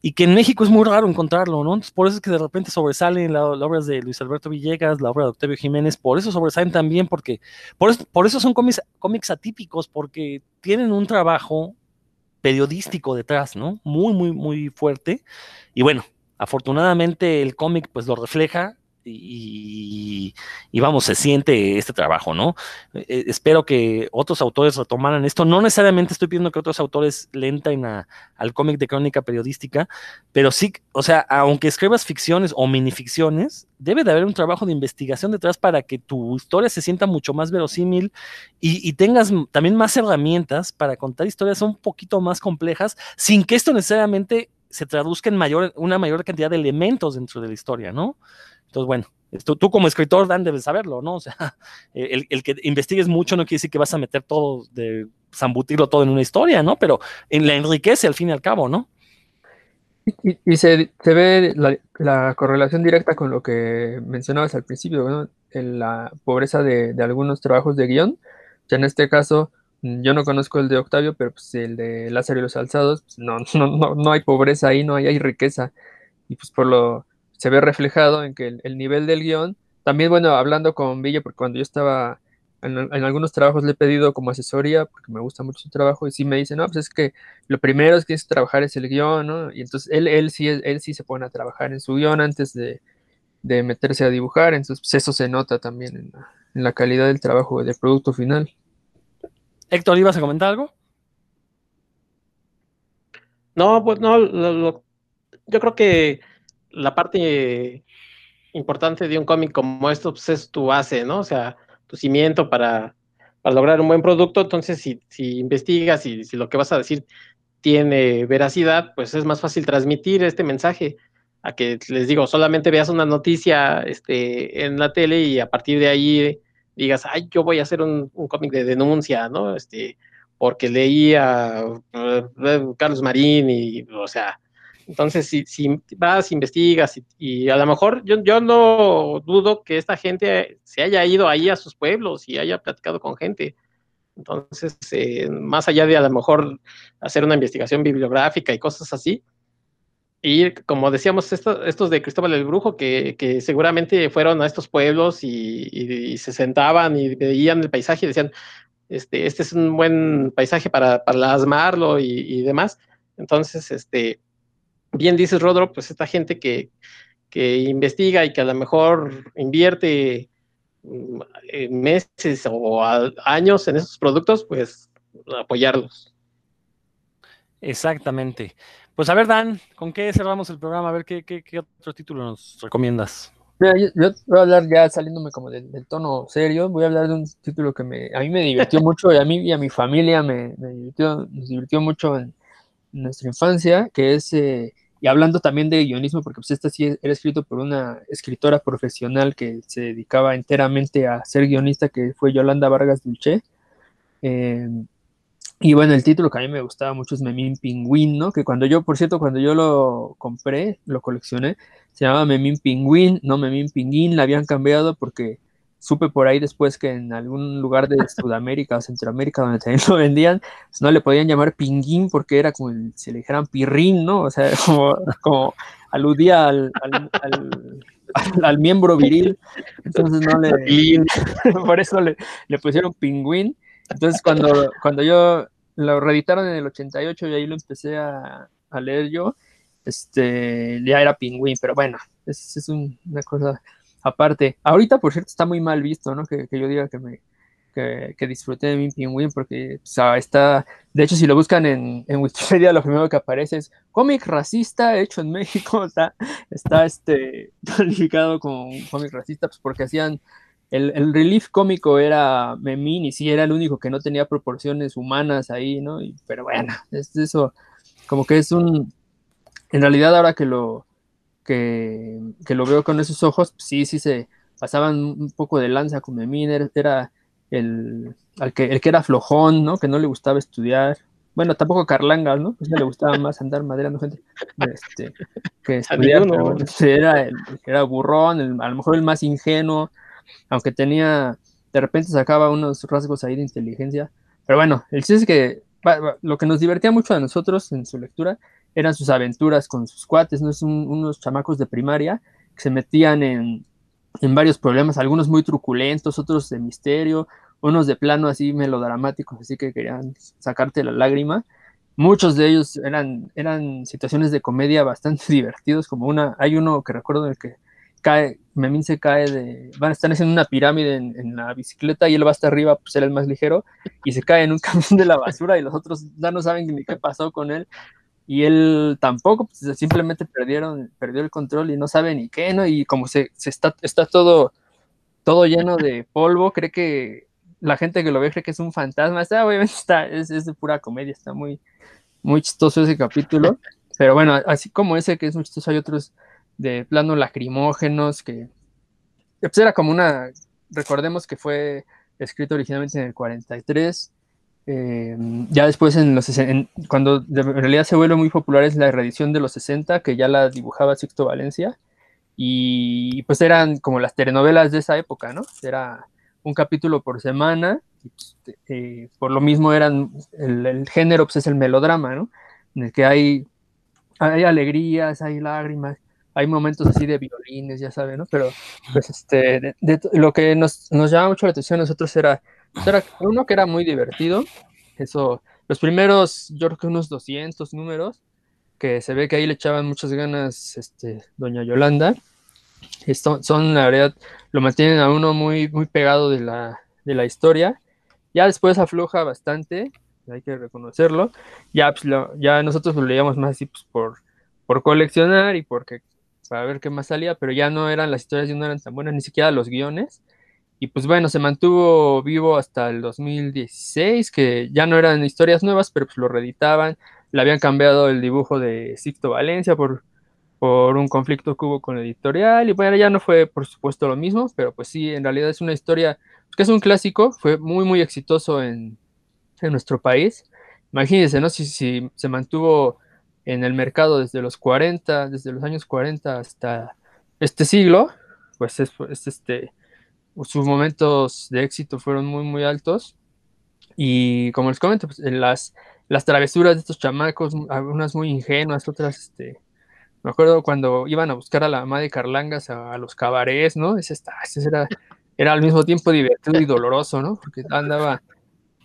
Y que en México es muy raro encontrarlo, ¿no? Entonces, por eso es que de repente sobresalen las obras de Luis Alberto Villegas, la obra de Octavio Jiménez, por eso sobresalen también, porque por eso, por eso son cómics, cómics atípicos, porque tienen un trabajo periodístico detrás, ¿no? Muy, muy, muy fuerte. Y bueno, afortunadamente el cómic pues lo refleja y, vamos, se siente este trabajo, ¿no? Eh, espero que otros autores retomaran esto. No necesariamente estoy pidiendo que otros autores le entren al cómic de crónica periodística, pero sí, o sea, aunque escribas ficciones o minificciones, debe de haber un trabajo de investigación detrás para que tu historia se sienta mucho más verosímil y, y tengas también más herramientas para contar historias un poquito más complejas, sin que esto necesariamente se traduzca en mayor, una mayor cantidad de elementos dentro de la historia, ¿no? Entonces, bueno, tú, tú, como escritor, Dan, debes saberlo, ¿no? O sea, el, el, que investigues mucho no quiere decir que vas a meter todo, de zambutirlo todo en una historia, ¿no? Pero en la enriquece al fin y al cabo, ¿no? Y, y se, se, ve la, la, correlación directa con lo que mencionabas al principio, ¿no? En la pobreza de, de algunos trabajos de guion. Ya en este caso, yo no conozco el de Octavio, pero pues el de Lázaro y los Alzados, pues no, no, no, no hay pobreza ahí, no hay, hay riqueza. Y pues por lo, se ve reflejado en que el, nivel del guion, también bueno, hablando con Villa, porque cuando yo estaba en, algunos trabajos le he pedido como asesoría, porque me gusta mucho su trabajo, y sí me dice, no, pues es que lo primero que es trabajar es el guion, ¿no? Y entonces él, él, sí, él sí se pone a trabajar en su guion antes de, de meterse a dibujar, entonces pues eso se nota también en la, en la calidad del trabajo, del producto final. Héctor, ¿ibas a comentar algo? No, pues no, lo, yo creo que la parte importante de un cómic como esto pues, es tu base, ¿no? O sea, tu cimiento para, para lograr un buen producto. Entonces, si, si investigas y si lo que vas a decir tiene veracidad, pues es más fácil transmitir este mensaje a que les digo, solamente veas una noticia este, en la tele y a partir de ahí digas, ay, yo voy a hacer un, un cómic de denuncia, ¿no? Este, porque leí a uh, Carlos Marín y, o sea, entonces, si, si vas, investigas y, a lo mejor yo, yo, no dudo que esta gente se haya ido ahí a sus pueblos y haya platicado con gente. Entonces, eh, más allá de a lo mejor hacer una investigación bibliográfica y cosas así, y como decíamos, esto, estos de Cristóbal el Brujo, que, seguramente fueron a estos pueblos y, se sentaban y veían el paisaje y decían, este, este es un buen paisaje para, para plasmarlo y, y demás. Entonces, este, bien dices, Rodro, pues esta gente que, que investiga y que a lo mejor invierte mm, meses o años en esos productos, pues apoyarlos. Exactamente. Pues a ver, Dan, ¿con qué cerramos el programa? A ver, ¿qué, qué, qué otro título nos recomiendas? Mira, yo, yo, voy a hablar ya saliéndome como del, del, tono serio, voy a hablar de un título que me, a mí me divirtió mucho y a mí y a mi familia me, me divirtió, nos divirtió mucho en, en nuestra infancia, que es eh, y hablando también de guionismo, porque pues este sí era escrito por una escritora profesional que se dedicaba enteramente a ser guionista, que fue Yolanda Vargas Dulce. Eh, y bueno, el título que a mí me gustaba mucho es Memín Pingüín, ¿no? Que cuando yo, por cierto, cuando yo lo compré, lo coleccioné, se llamaba Memín Pingüín, no Memín Pinguín, la habían cambiado porque supe por ahí después que en algún lugar de Sudamérica o Centroamérica donde también lo vendían, pues no le podían llamar pinguín porque era como el, si le dijeran pirrín, ¿no? O sea, como, como aludía al, al, al, al, miembro viril, entonces no le... por eso le, le, pusieron pingüín. Entonces cuando, cuando yo lo reeditaron en el 88 y ahí lo empecé a, leer yo, este, ya era pingüín, pero bueno, es, es un, una cosa aparte. Ahorita, por cierto, está muy mal visto, ¿no? Que, que yo diga que me que, que disfruté de mi pingüín porque está, de hecho, si lo buscan en, en, Wikipedia, lo primero que aparece es cómic racista hecho en México, o está este, calificado como cómic racista, pues porque hacían, el, el, relief cómico era Memín y sí era el único que no tenía proporciones humanas ahí, ¿no? Y, pero bueno, es eso, como que es un, en realidad ahora que lo, que, que, lo veo con esos ojos, sí, sí se pasaban un poco de lanza con Memín, era el, el, que, el que era flojón, ¿no? Que no le gustaba estudiar. Bueno, tampoco Carlangas, ¿no? Pues le gustaba más andar maderando gente este, que estudiar. Bueno, era, el, era burrón, el, a lo mejor el más ingenuo, aunque tenía, de repente sacaba unos rasgos ahí de inteligencia. Pero bueno, el chiste es que lo que nos divertía mucho a nosotros en su lectura eran sus aventuras con sus cuates, ¿no? Unos chamacos de primaria que se metían en, en varios problemas, algunos muy truculentos, otros de misterio, unos de plano así melodramáticos, así que querían sacarte la lágrima. Muchos de ellos eran, eran situaciones de comedia bastante divertidos, como una, hay uno que recuerdo en el que cae, Memín se cae de, van a estar haciendo una pirámide en, la bicicleta y él va hasta arriba, pues era el más ligero, y se cae en un camión de la basura y los otros ya no saben ni qué pasó con él, y él tampoco, pues simplemente perdieron, perdió el control y no sabe ni qué, ¿no? Y como se, está todo, todo lleno de polvo, cree que la gente que lo ve cree que es un fantasma, está, obviamente está, es, es de pura comedia, está muy, muy chistoso ese capítulo, pero bueno, así como ese que es muy chistoso, hay otros de plano lacrimógenos, que pues era como una, recordemos que fue escrito originalmente en el 43, eh, ya después en los cuando en realidad se vuelve muy popular es la reedición de los 60, que ya la dibujaba Sixto Valencia, y pues eran como las telenovelas de esa época, ¿no? Era un capítulo por semana, y pues, eh, por lo mismo eran, el, el, género pues es el melodrama, ¿no? En el que hay, hay alegrías, hay lágrimas, hay momentos así de violines, ya saben, ¿no? Pero, pues, este, lo que nos, nos llama mucho la atención a nosotros era, era uno que era muy divertido, eso, los primeros, yo creo que unos 200 números, que se ve que ahí le echaban muchas ganas, este, doña Yolanda, Esto, son, la verdad, lo mantienen a uno muy, muy pegado de la, de la historia, ya después afloja bastante, hay que reconocerlo, ya, pues, ya nosotros lo leíamos más así, pues, por, por coleccionar y porque para ver qué más salía, pero ya no eran las historias, ya no eran tan buenas, ni siquiera los guiones. Y pues bueno, se mantuvo vivo hasta el 2016, que ya no eran historias nuevas, pero pues lo reeditaban. Le habían cambiado el dibujo de Sixto Valencia por, por un conflicto que hubo con la editorial. Y bueno, ya no fue por supuesto lo mismo, pero pues sí, en realidad es una historia que es un clásico, fue muy, muy exitoso en, en nuestro país. Imagínense, ¿no? Si, si se mantuvo en el mercado desde los 40, desde los años 40 hasta este siglo, pues es, este, sus momentos de éxito fueron muy, muy altos. Y como les comento, pues, las, las travesuras de estos chamacos, algunas muy ingenuas, otras, este, me acuerdo cuando iban a buscar a la mamá de Carlangas a, los cabarets, ¿no? Ese, ese era, era al mismo tiempo divertido y doloroso, ¿no? Porque andaba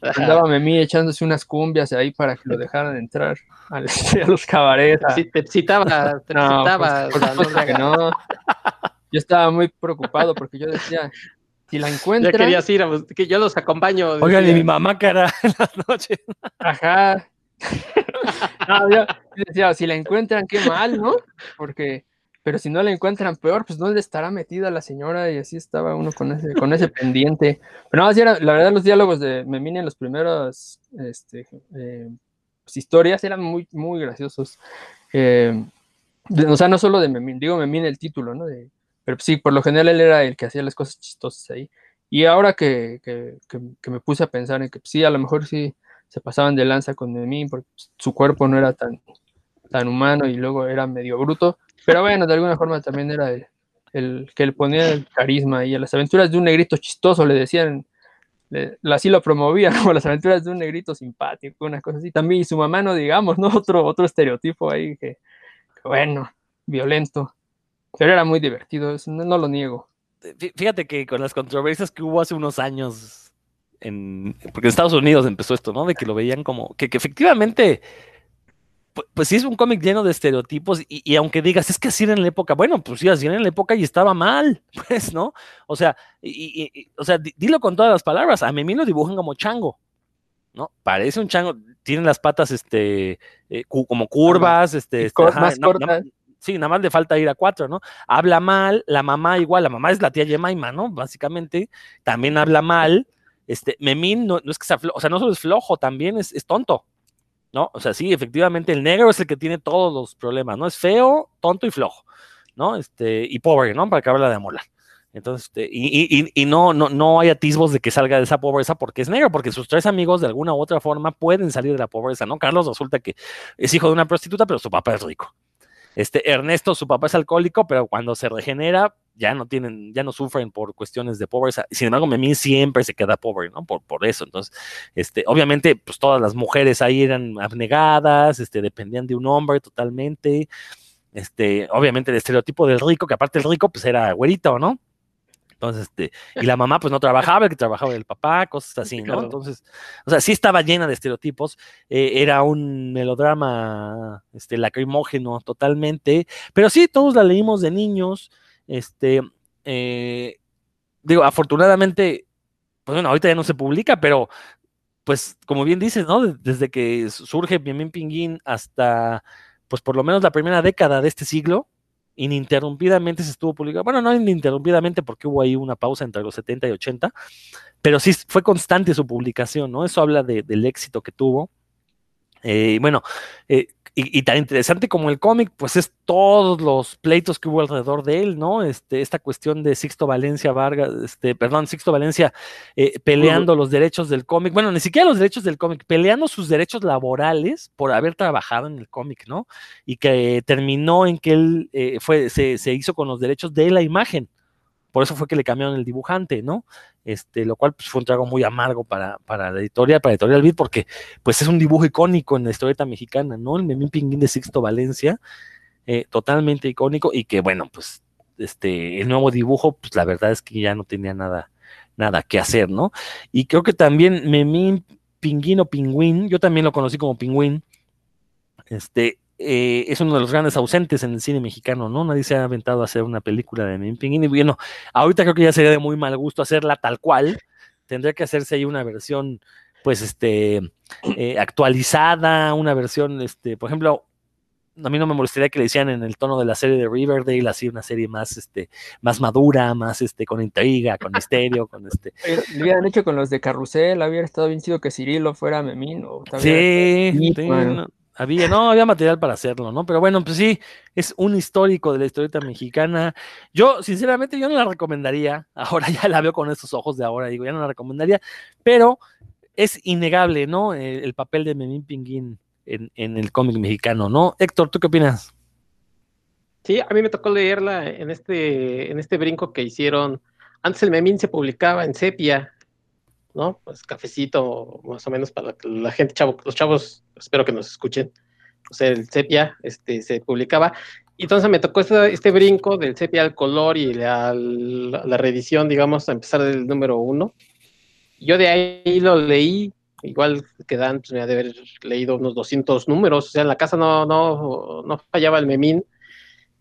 Andaba Memí echándose unas cumbias ahí para que lo dejaran entrar a, los cabarets. Sí, te citaba, te no, que no. Yo estaba muy preocupado porque yo decía, si la encuentran... Ya querías ir, que yo los acompaño. Oigan, y mi mamá cara en las noches. Ajá. No, yo decía, si la encuentran, qué mal, ¿no? Porque pero si no la encuentran peor, pues ¿dónde estará metida la señora? Y así estaba uno con ese, con ese pendiente. Pero no, así era, la verdad, los diálogos de Memine en las primeras este, eh, pues, historias eran muy, muy graciosos. Eh, o sea, no solo de Memín, digo Memín el título, ¿no? De, pero sí, por lo general él era el que hacía las cosas chistosas ahí. Y ahora que, que, que, me puse a pensar en que pues, sí, a lo mejor sí se pasaban de lanza con Memín, porque su cuerpo no era tan, tan humano y luego era medio bruto, pero bueno, de alguna forma también era el, que le ponía el carisma y a las aventuras de un negrito chistoso, le decían, así lo promovía, como las aventuras de un negrito simpático, una cosa así. También y su mamá, no digamos, ¿no? Otro, otro estereotipo ahí que, bueno, violento. Pero era muy divertido, no, lo niego. Fíjate que con las controversias que hubo hace unos años, en, porque en Estados Unidos empezó esto, ¿no? De que lo veían como, que, que efectivamente pues, sí es un cómic lleno de estereotipos y, aunque digas, es que así era en la época, bueno, pues sí, así era en la época y estaba mal, pues, ¿no? O sea, y, o sea, dilo con todas las palabras, a mí lo dibujan como chango, ¿no? Parece un chango, tienen las patas, este, eh, como curvas, este, este más cortas. sí, nada más le falta ir a cuatro, ¿no? Habla mal, la mamá igual, la mamá es la tía Yemaima, ¿no? Básicamente, también habla mal, este, Memín no, no es que sea flojo, o sea, no solo es flojo, también es, es tonto, ¿no? O sea, sí, efectivamente, el negro es el que tiene todos los problemas, ¿no? Es feo, tonto y flojo, ¿no? Este, y pobre, ¿no? Para acabarla de amolar. Entonces, este, y, y, y, no, no, no hay atisbos de que salga de esa pobreza porque es negro, porque sus tres amigos de alguna u otra forma pueden salir de la pobreza, ¿no? Carlos resulta que es hijo de una prostituta, pero su papá es rico. Este, Ernesto, su papá es alcohólico, pero cuando se regenera, ya no tienen, ya no sufren por cuestiones de pobreza. Sin embargo, Memín siempre se queda pobre, ¿no? Por, por eso. Entonces, este, obviamente, pues todas las mujeres ahí eran abnegadas, este, dependían de un hombre totalmente. Este, obviamente el estereotipo del rico, que aparte el rico, pues era güerito, ¿no? Entonces, este, y la mamá pues no trabajaba, el que trabajaba el papá, cosas así, ¿no? Entonces, o sea, sí estaba llena de estereotipos, eh, era un melodrama este, lacrimógeno totalmente, pero sí, todos la leímos de niños, este, eh, digo, afortunadamente, pues bueno, ahorita ya no se publica, pero pues como bien dices, ¿no? Desde que surge Bien Pinguín hasta, pues por lo menos la primera década de este siglo, ininterrumpidamente se estuvo publicando, bueno, no ininterrumpidamente porque hubo ahí una pausa entre los 70 y 80, pero sí fue constante su publicación, ¿no? Eso habla del éxito que tuvo. Eh, bueno, eh, y, tan interesante como el cómic, pues es todos los pleitos que hubo alrededor de él, ¿no? Este, esta cuestión de Sixto Valencia Vargas, este, perdón, Sixto Valencia eh, peleando los derechos del cómic, bueno, ni siquiera los derechos del cómic, peleando sus derechos laborales por haber trabajado en el cómic, ¿no? Y que terminó en que él eh, fue, se, se hizo con los derechos de la imagen. Por eso fue que le cambiaron el dibujante, ¿no? Este, lo cual pues, fue un trago muy amargo para, para la editorial, para Editorial Beat, porque pues es un dibujo icónico en la historieta mexicana, ¿no? El Memín Pinguín de Sixto Valencia, eh, totalmente icónico, y que bueno, pues este, el nuevo dibujo, pues la verdad es que ya no tenía nada, nada que hacer, ¿no? Y creo que también Memín Pinguín o Pingüín, yo también lo conocí como Pingüín, este, eh, es uno de los grandes ausentes en el cine mexicano, ¿no? Nadie se ha aventado a hacer una película de Memín Pinguín. Y bueno, ahorita creo que ya sería de muy mal gusto hacerla tal cual. Tendría que hacerse ahí una versión, pues, este, eh, actualizada, una versión, este, por ejemplo, a mí no me molestaría que le hicieran en el tono de la serie de Riverdale, así una serie más, este, más madura, más, este, con intriga, con misterio, con este. Lo hubieran hecho con los de Carrusel, hubiera estado bien sido que Cirilo fuera Memín. O sí, sí había, no, había material para hacerlo, ¿no? Pero bueno, pues sí, es un histórico de la historieta mexicana. Yo, sinceramente, yo no la recomendaría. Ahora ya la veo con estos ojos de ahora, digo, ya no la recomendaría, pero es innegable, ¿no? El, papel de Memín Pinguín en, en el cómic mexicano, ¿no? Héctor, ¿tú qué opinas? Sí, a mí me tocó leerla en este, en este brinco que hicieron. Antes el Memín se publicaba en sepia, ¿no? Pues cafecito, más o menos para la gente, chavo, los chavos, espero que nos escuchen. O sea, el sepia este, se publicaba. Y entonces me tocó este, este brinco del sepia al color y la, la, reedición, digamos, a empezar del número uno. Yo de ahí lo leí, igual que Dan, pues me ha de haber leído unos 200 números, o sea, en la casa no, no, no fallaba el memín.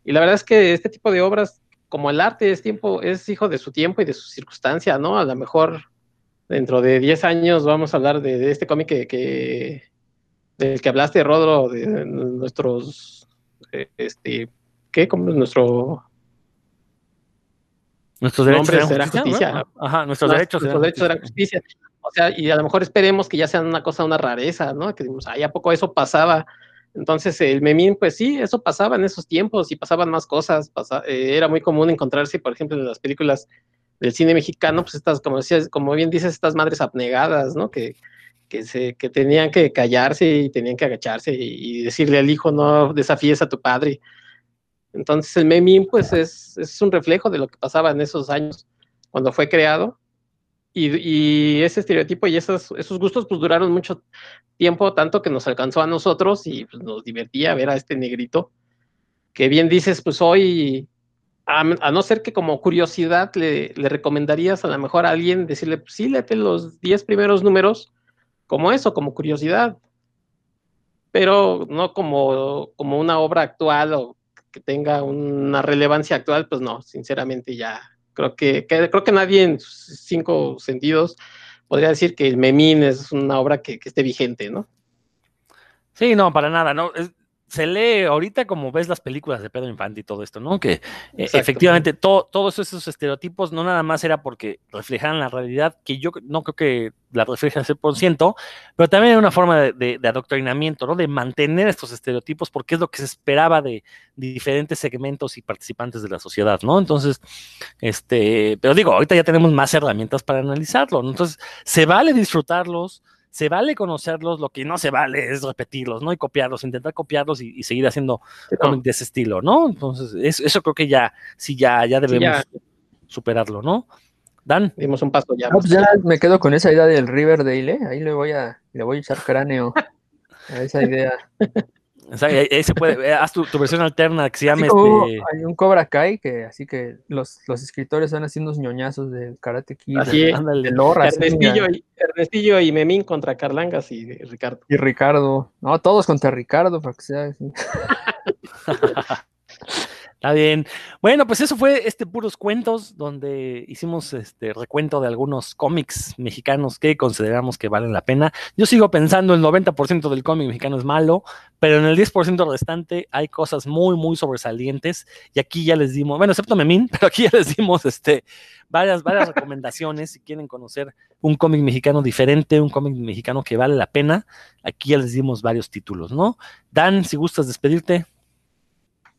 Y la verdad es que este tipo de obras, como el arte es tiempo, es hijo de su tiempo y de su circunstancia, ¿no? A lo mejor dentro de 10 años vamos a hablar de, este cómic que, del que hablaste, Rodro, de nuestros, eh, este, ¿qué? Como nuestro... Nuestros derechos será justicia. Ajá, nuestros derechos, nuestros derechos serán justicia. O sea, y a lo mejor esperemos que ya sea una cosa, una rareza, ¿no? Que digamos, ay, ¿a poco eso pasaba? Entonces, el memín, pues sí, eso pasaba en esos tiempos y pasaban más cosas. Eh, era muy común encontrarse, por ejemplo, en las películas del cine mexicano, pues estas, como decías, como bien dices, estas madres abnegadas, ¿no? Que, que, se, que tenían que callarse y tenían que agacharse y, decirle al hijo, no desafíes a tu padre. Entonces el Memín, pues es, es, un reflejo de lo que pasaba en esos años cuando fue creado. Y, y ese estereotipo y esos, esos gustos pues duraron mucho tiempo, tanto que nos alcanzó a nosotros y pues, nos divertía ver a este negrito, que bien dices, pues hoy a, no ser que como curiosidad le, recomendarías a lo mejor a alguien decirle, pues sí, léete los 10 primeros números como eso, como curiosidad, pero no como, como una obra actual o que tenga una relevancia actual, pues no, sinceramente ya creo que, creo que nadie en sus cinco sentidos podría decir que el Memín es una obra que, que esté vigente, ¿no? Sí, no, para nada, no se lee ahorita como ves las películas de Pedro Infante y todo esto, ¿no? Que eh, efectivamente todos esos estereotipos no nada más era porque reflejaban la realidad, que yo no creo que la reflejan al 100%, pero también era una forma de, adoctrinamiento, ¿no? De mantener estos estereotipos porque es lo que se esperaba de, diferentes segmentos y participantes de la sociedad, ¿no? Entonces, este, pero digo, ahorita ya tenemos más herramientas para analizarlo, ¿no? Entonces, se vale disfrutarlos, se vale conocerlos, lo que no se vale es repetirlos, ¿no? Y copiarlos, intentar copiarlos y, seguir haciendo cómics de ese estilo, ¿no? Entonces, eso creo que ya, sí, ya, ya debemos superarlo, ¿no? Dan. Dimos un paso ya. Pues ya me quedo con esa idea del Riverdale, ¿eh? Ahí le voy a, le voy a echar cráneo a esa idea. O sea, ahí se puede, eh, haz tu, versión alterna que se llame este... Hay un Cobra Kai que así que los, los escritores están haciendo unos ñoñazos de Karate Kid, así de, de Lorra, Ernestillo, y, Ernestillo y Memín contra Carlangas y Ricardo. Y Ricardo. No, todos contra Ricardo, para que sea así. Está bien. Bueno, pues eso fue este puros cuentos donde hicimos este recuento de algunos cómics mexicanos que consideramos que valen la pena. Yo sigo pensando el 90% del cómic mexicano es malo, pero en el 10% restante hay cosas muy muy sobresalientes y aquí ya les dimos, bueno, excepto Memín, pero aquí ya les dimos este varias varias recomendaciones si quieren conocer un cómic mexicano diferente, un cómic mexicano que vale la pena. Aquí ya les dimos varios títulos, ¿no? Dan, si gustas despedirte.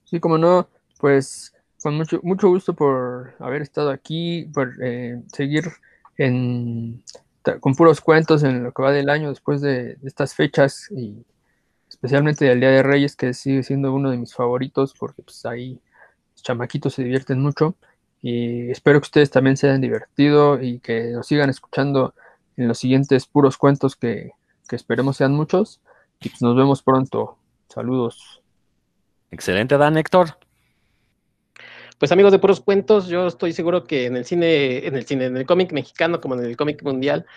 Sí, como no pues con mucho, mucho gusto por haber estado aquí, por eh, seguir en, con puros cuentos en lo que va del año después de, estas fechas y especialmente del Día de Reyes, que sigue siendo uno de mis favoritos porque pues ahí los chamaquitos se divierten mucho y espero que ustedes también se hayan divertido y que nos sigan escuchando en los siguientes puros cuentos que, que esperemos sean muchos y pues nos vemos pronto. Saludos. Excelente, Dan Héctor pues amigos de puros cuentos, yo estoy seguro que en el cine, en el cine, en el cómic mexicano como en el cómic mundial,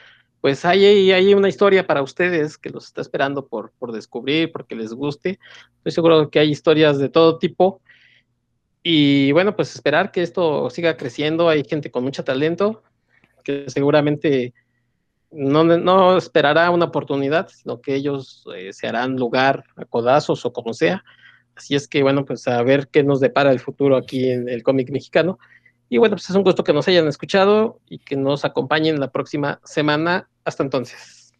pues hay, hay una historia para ustedes que los está esperando por, por descubrir, porque les guste. Estoy seguro que hay historias de todo tipo. Y bueno, pues esperar que esto siga creciendo. Hay gente con mucho talento que seguramente no, no esperará una oportunidad, sino que ellos eh, se harán lugar a codazos o como sea Así es que, bueno, pues a ver qué nos depara el futuro aquí en el cómic mexicano. Y bueno, pues es un gusto que nos hayan escuchado y que nos acompañen la próxima semana. Hasta entonces.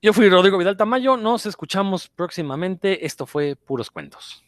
Yo fui Rodrigo Vidal Tamayo, nos escuchamos próximamente. Esto fue Puros Cuentos.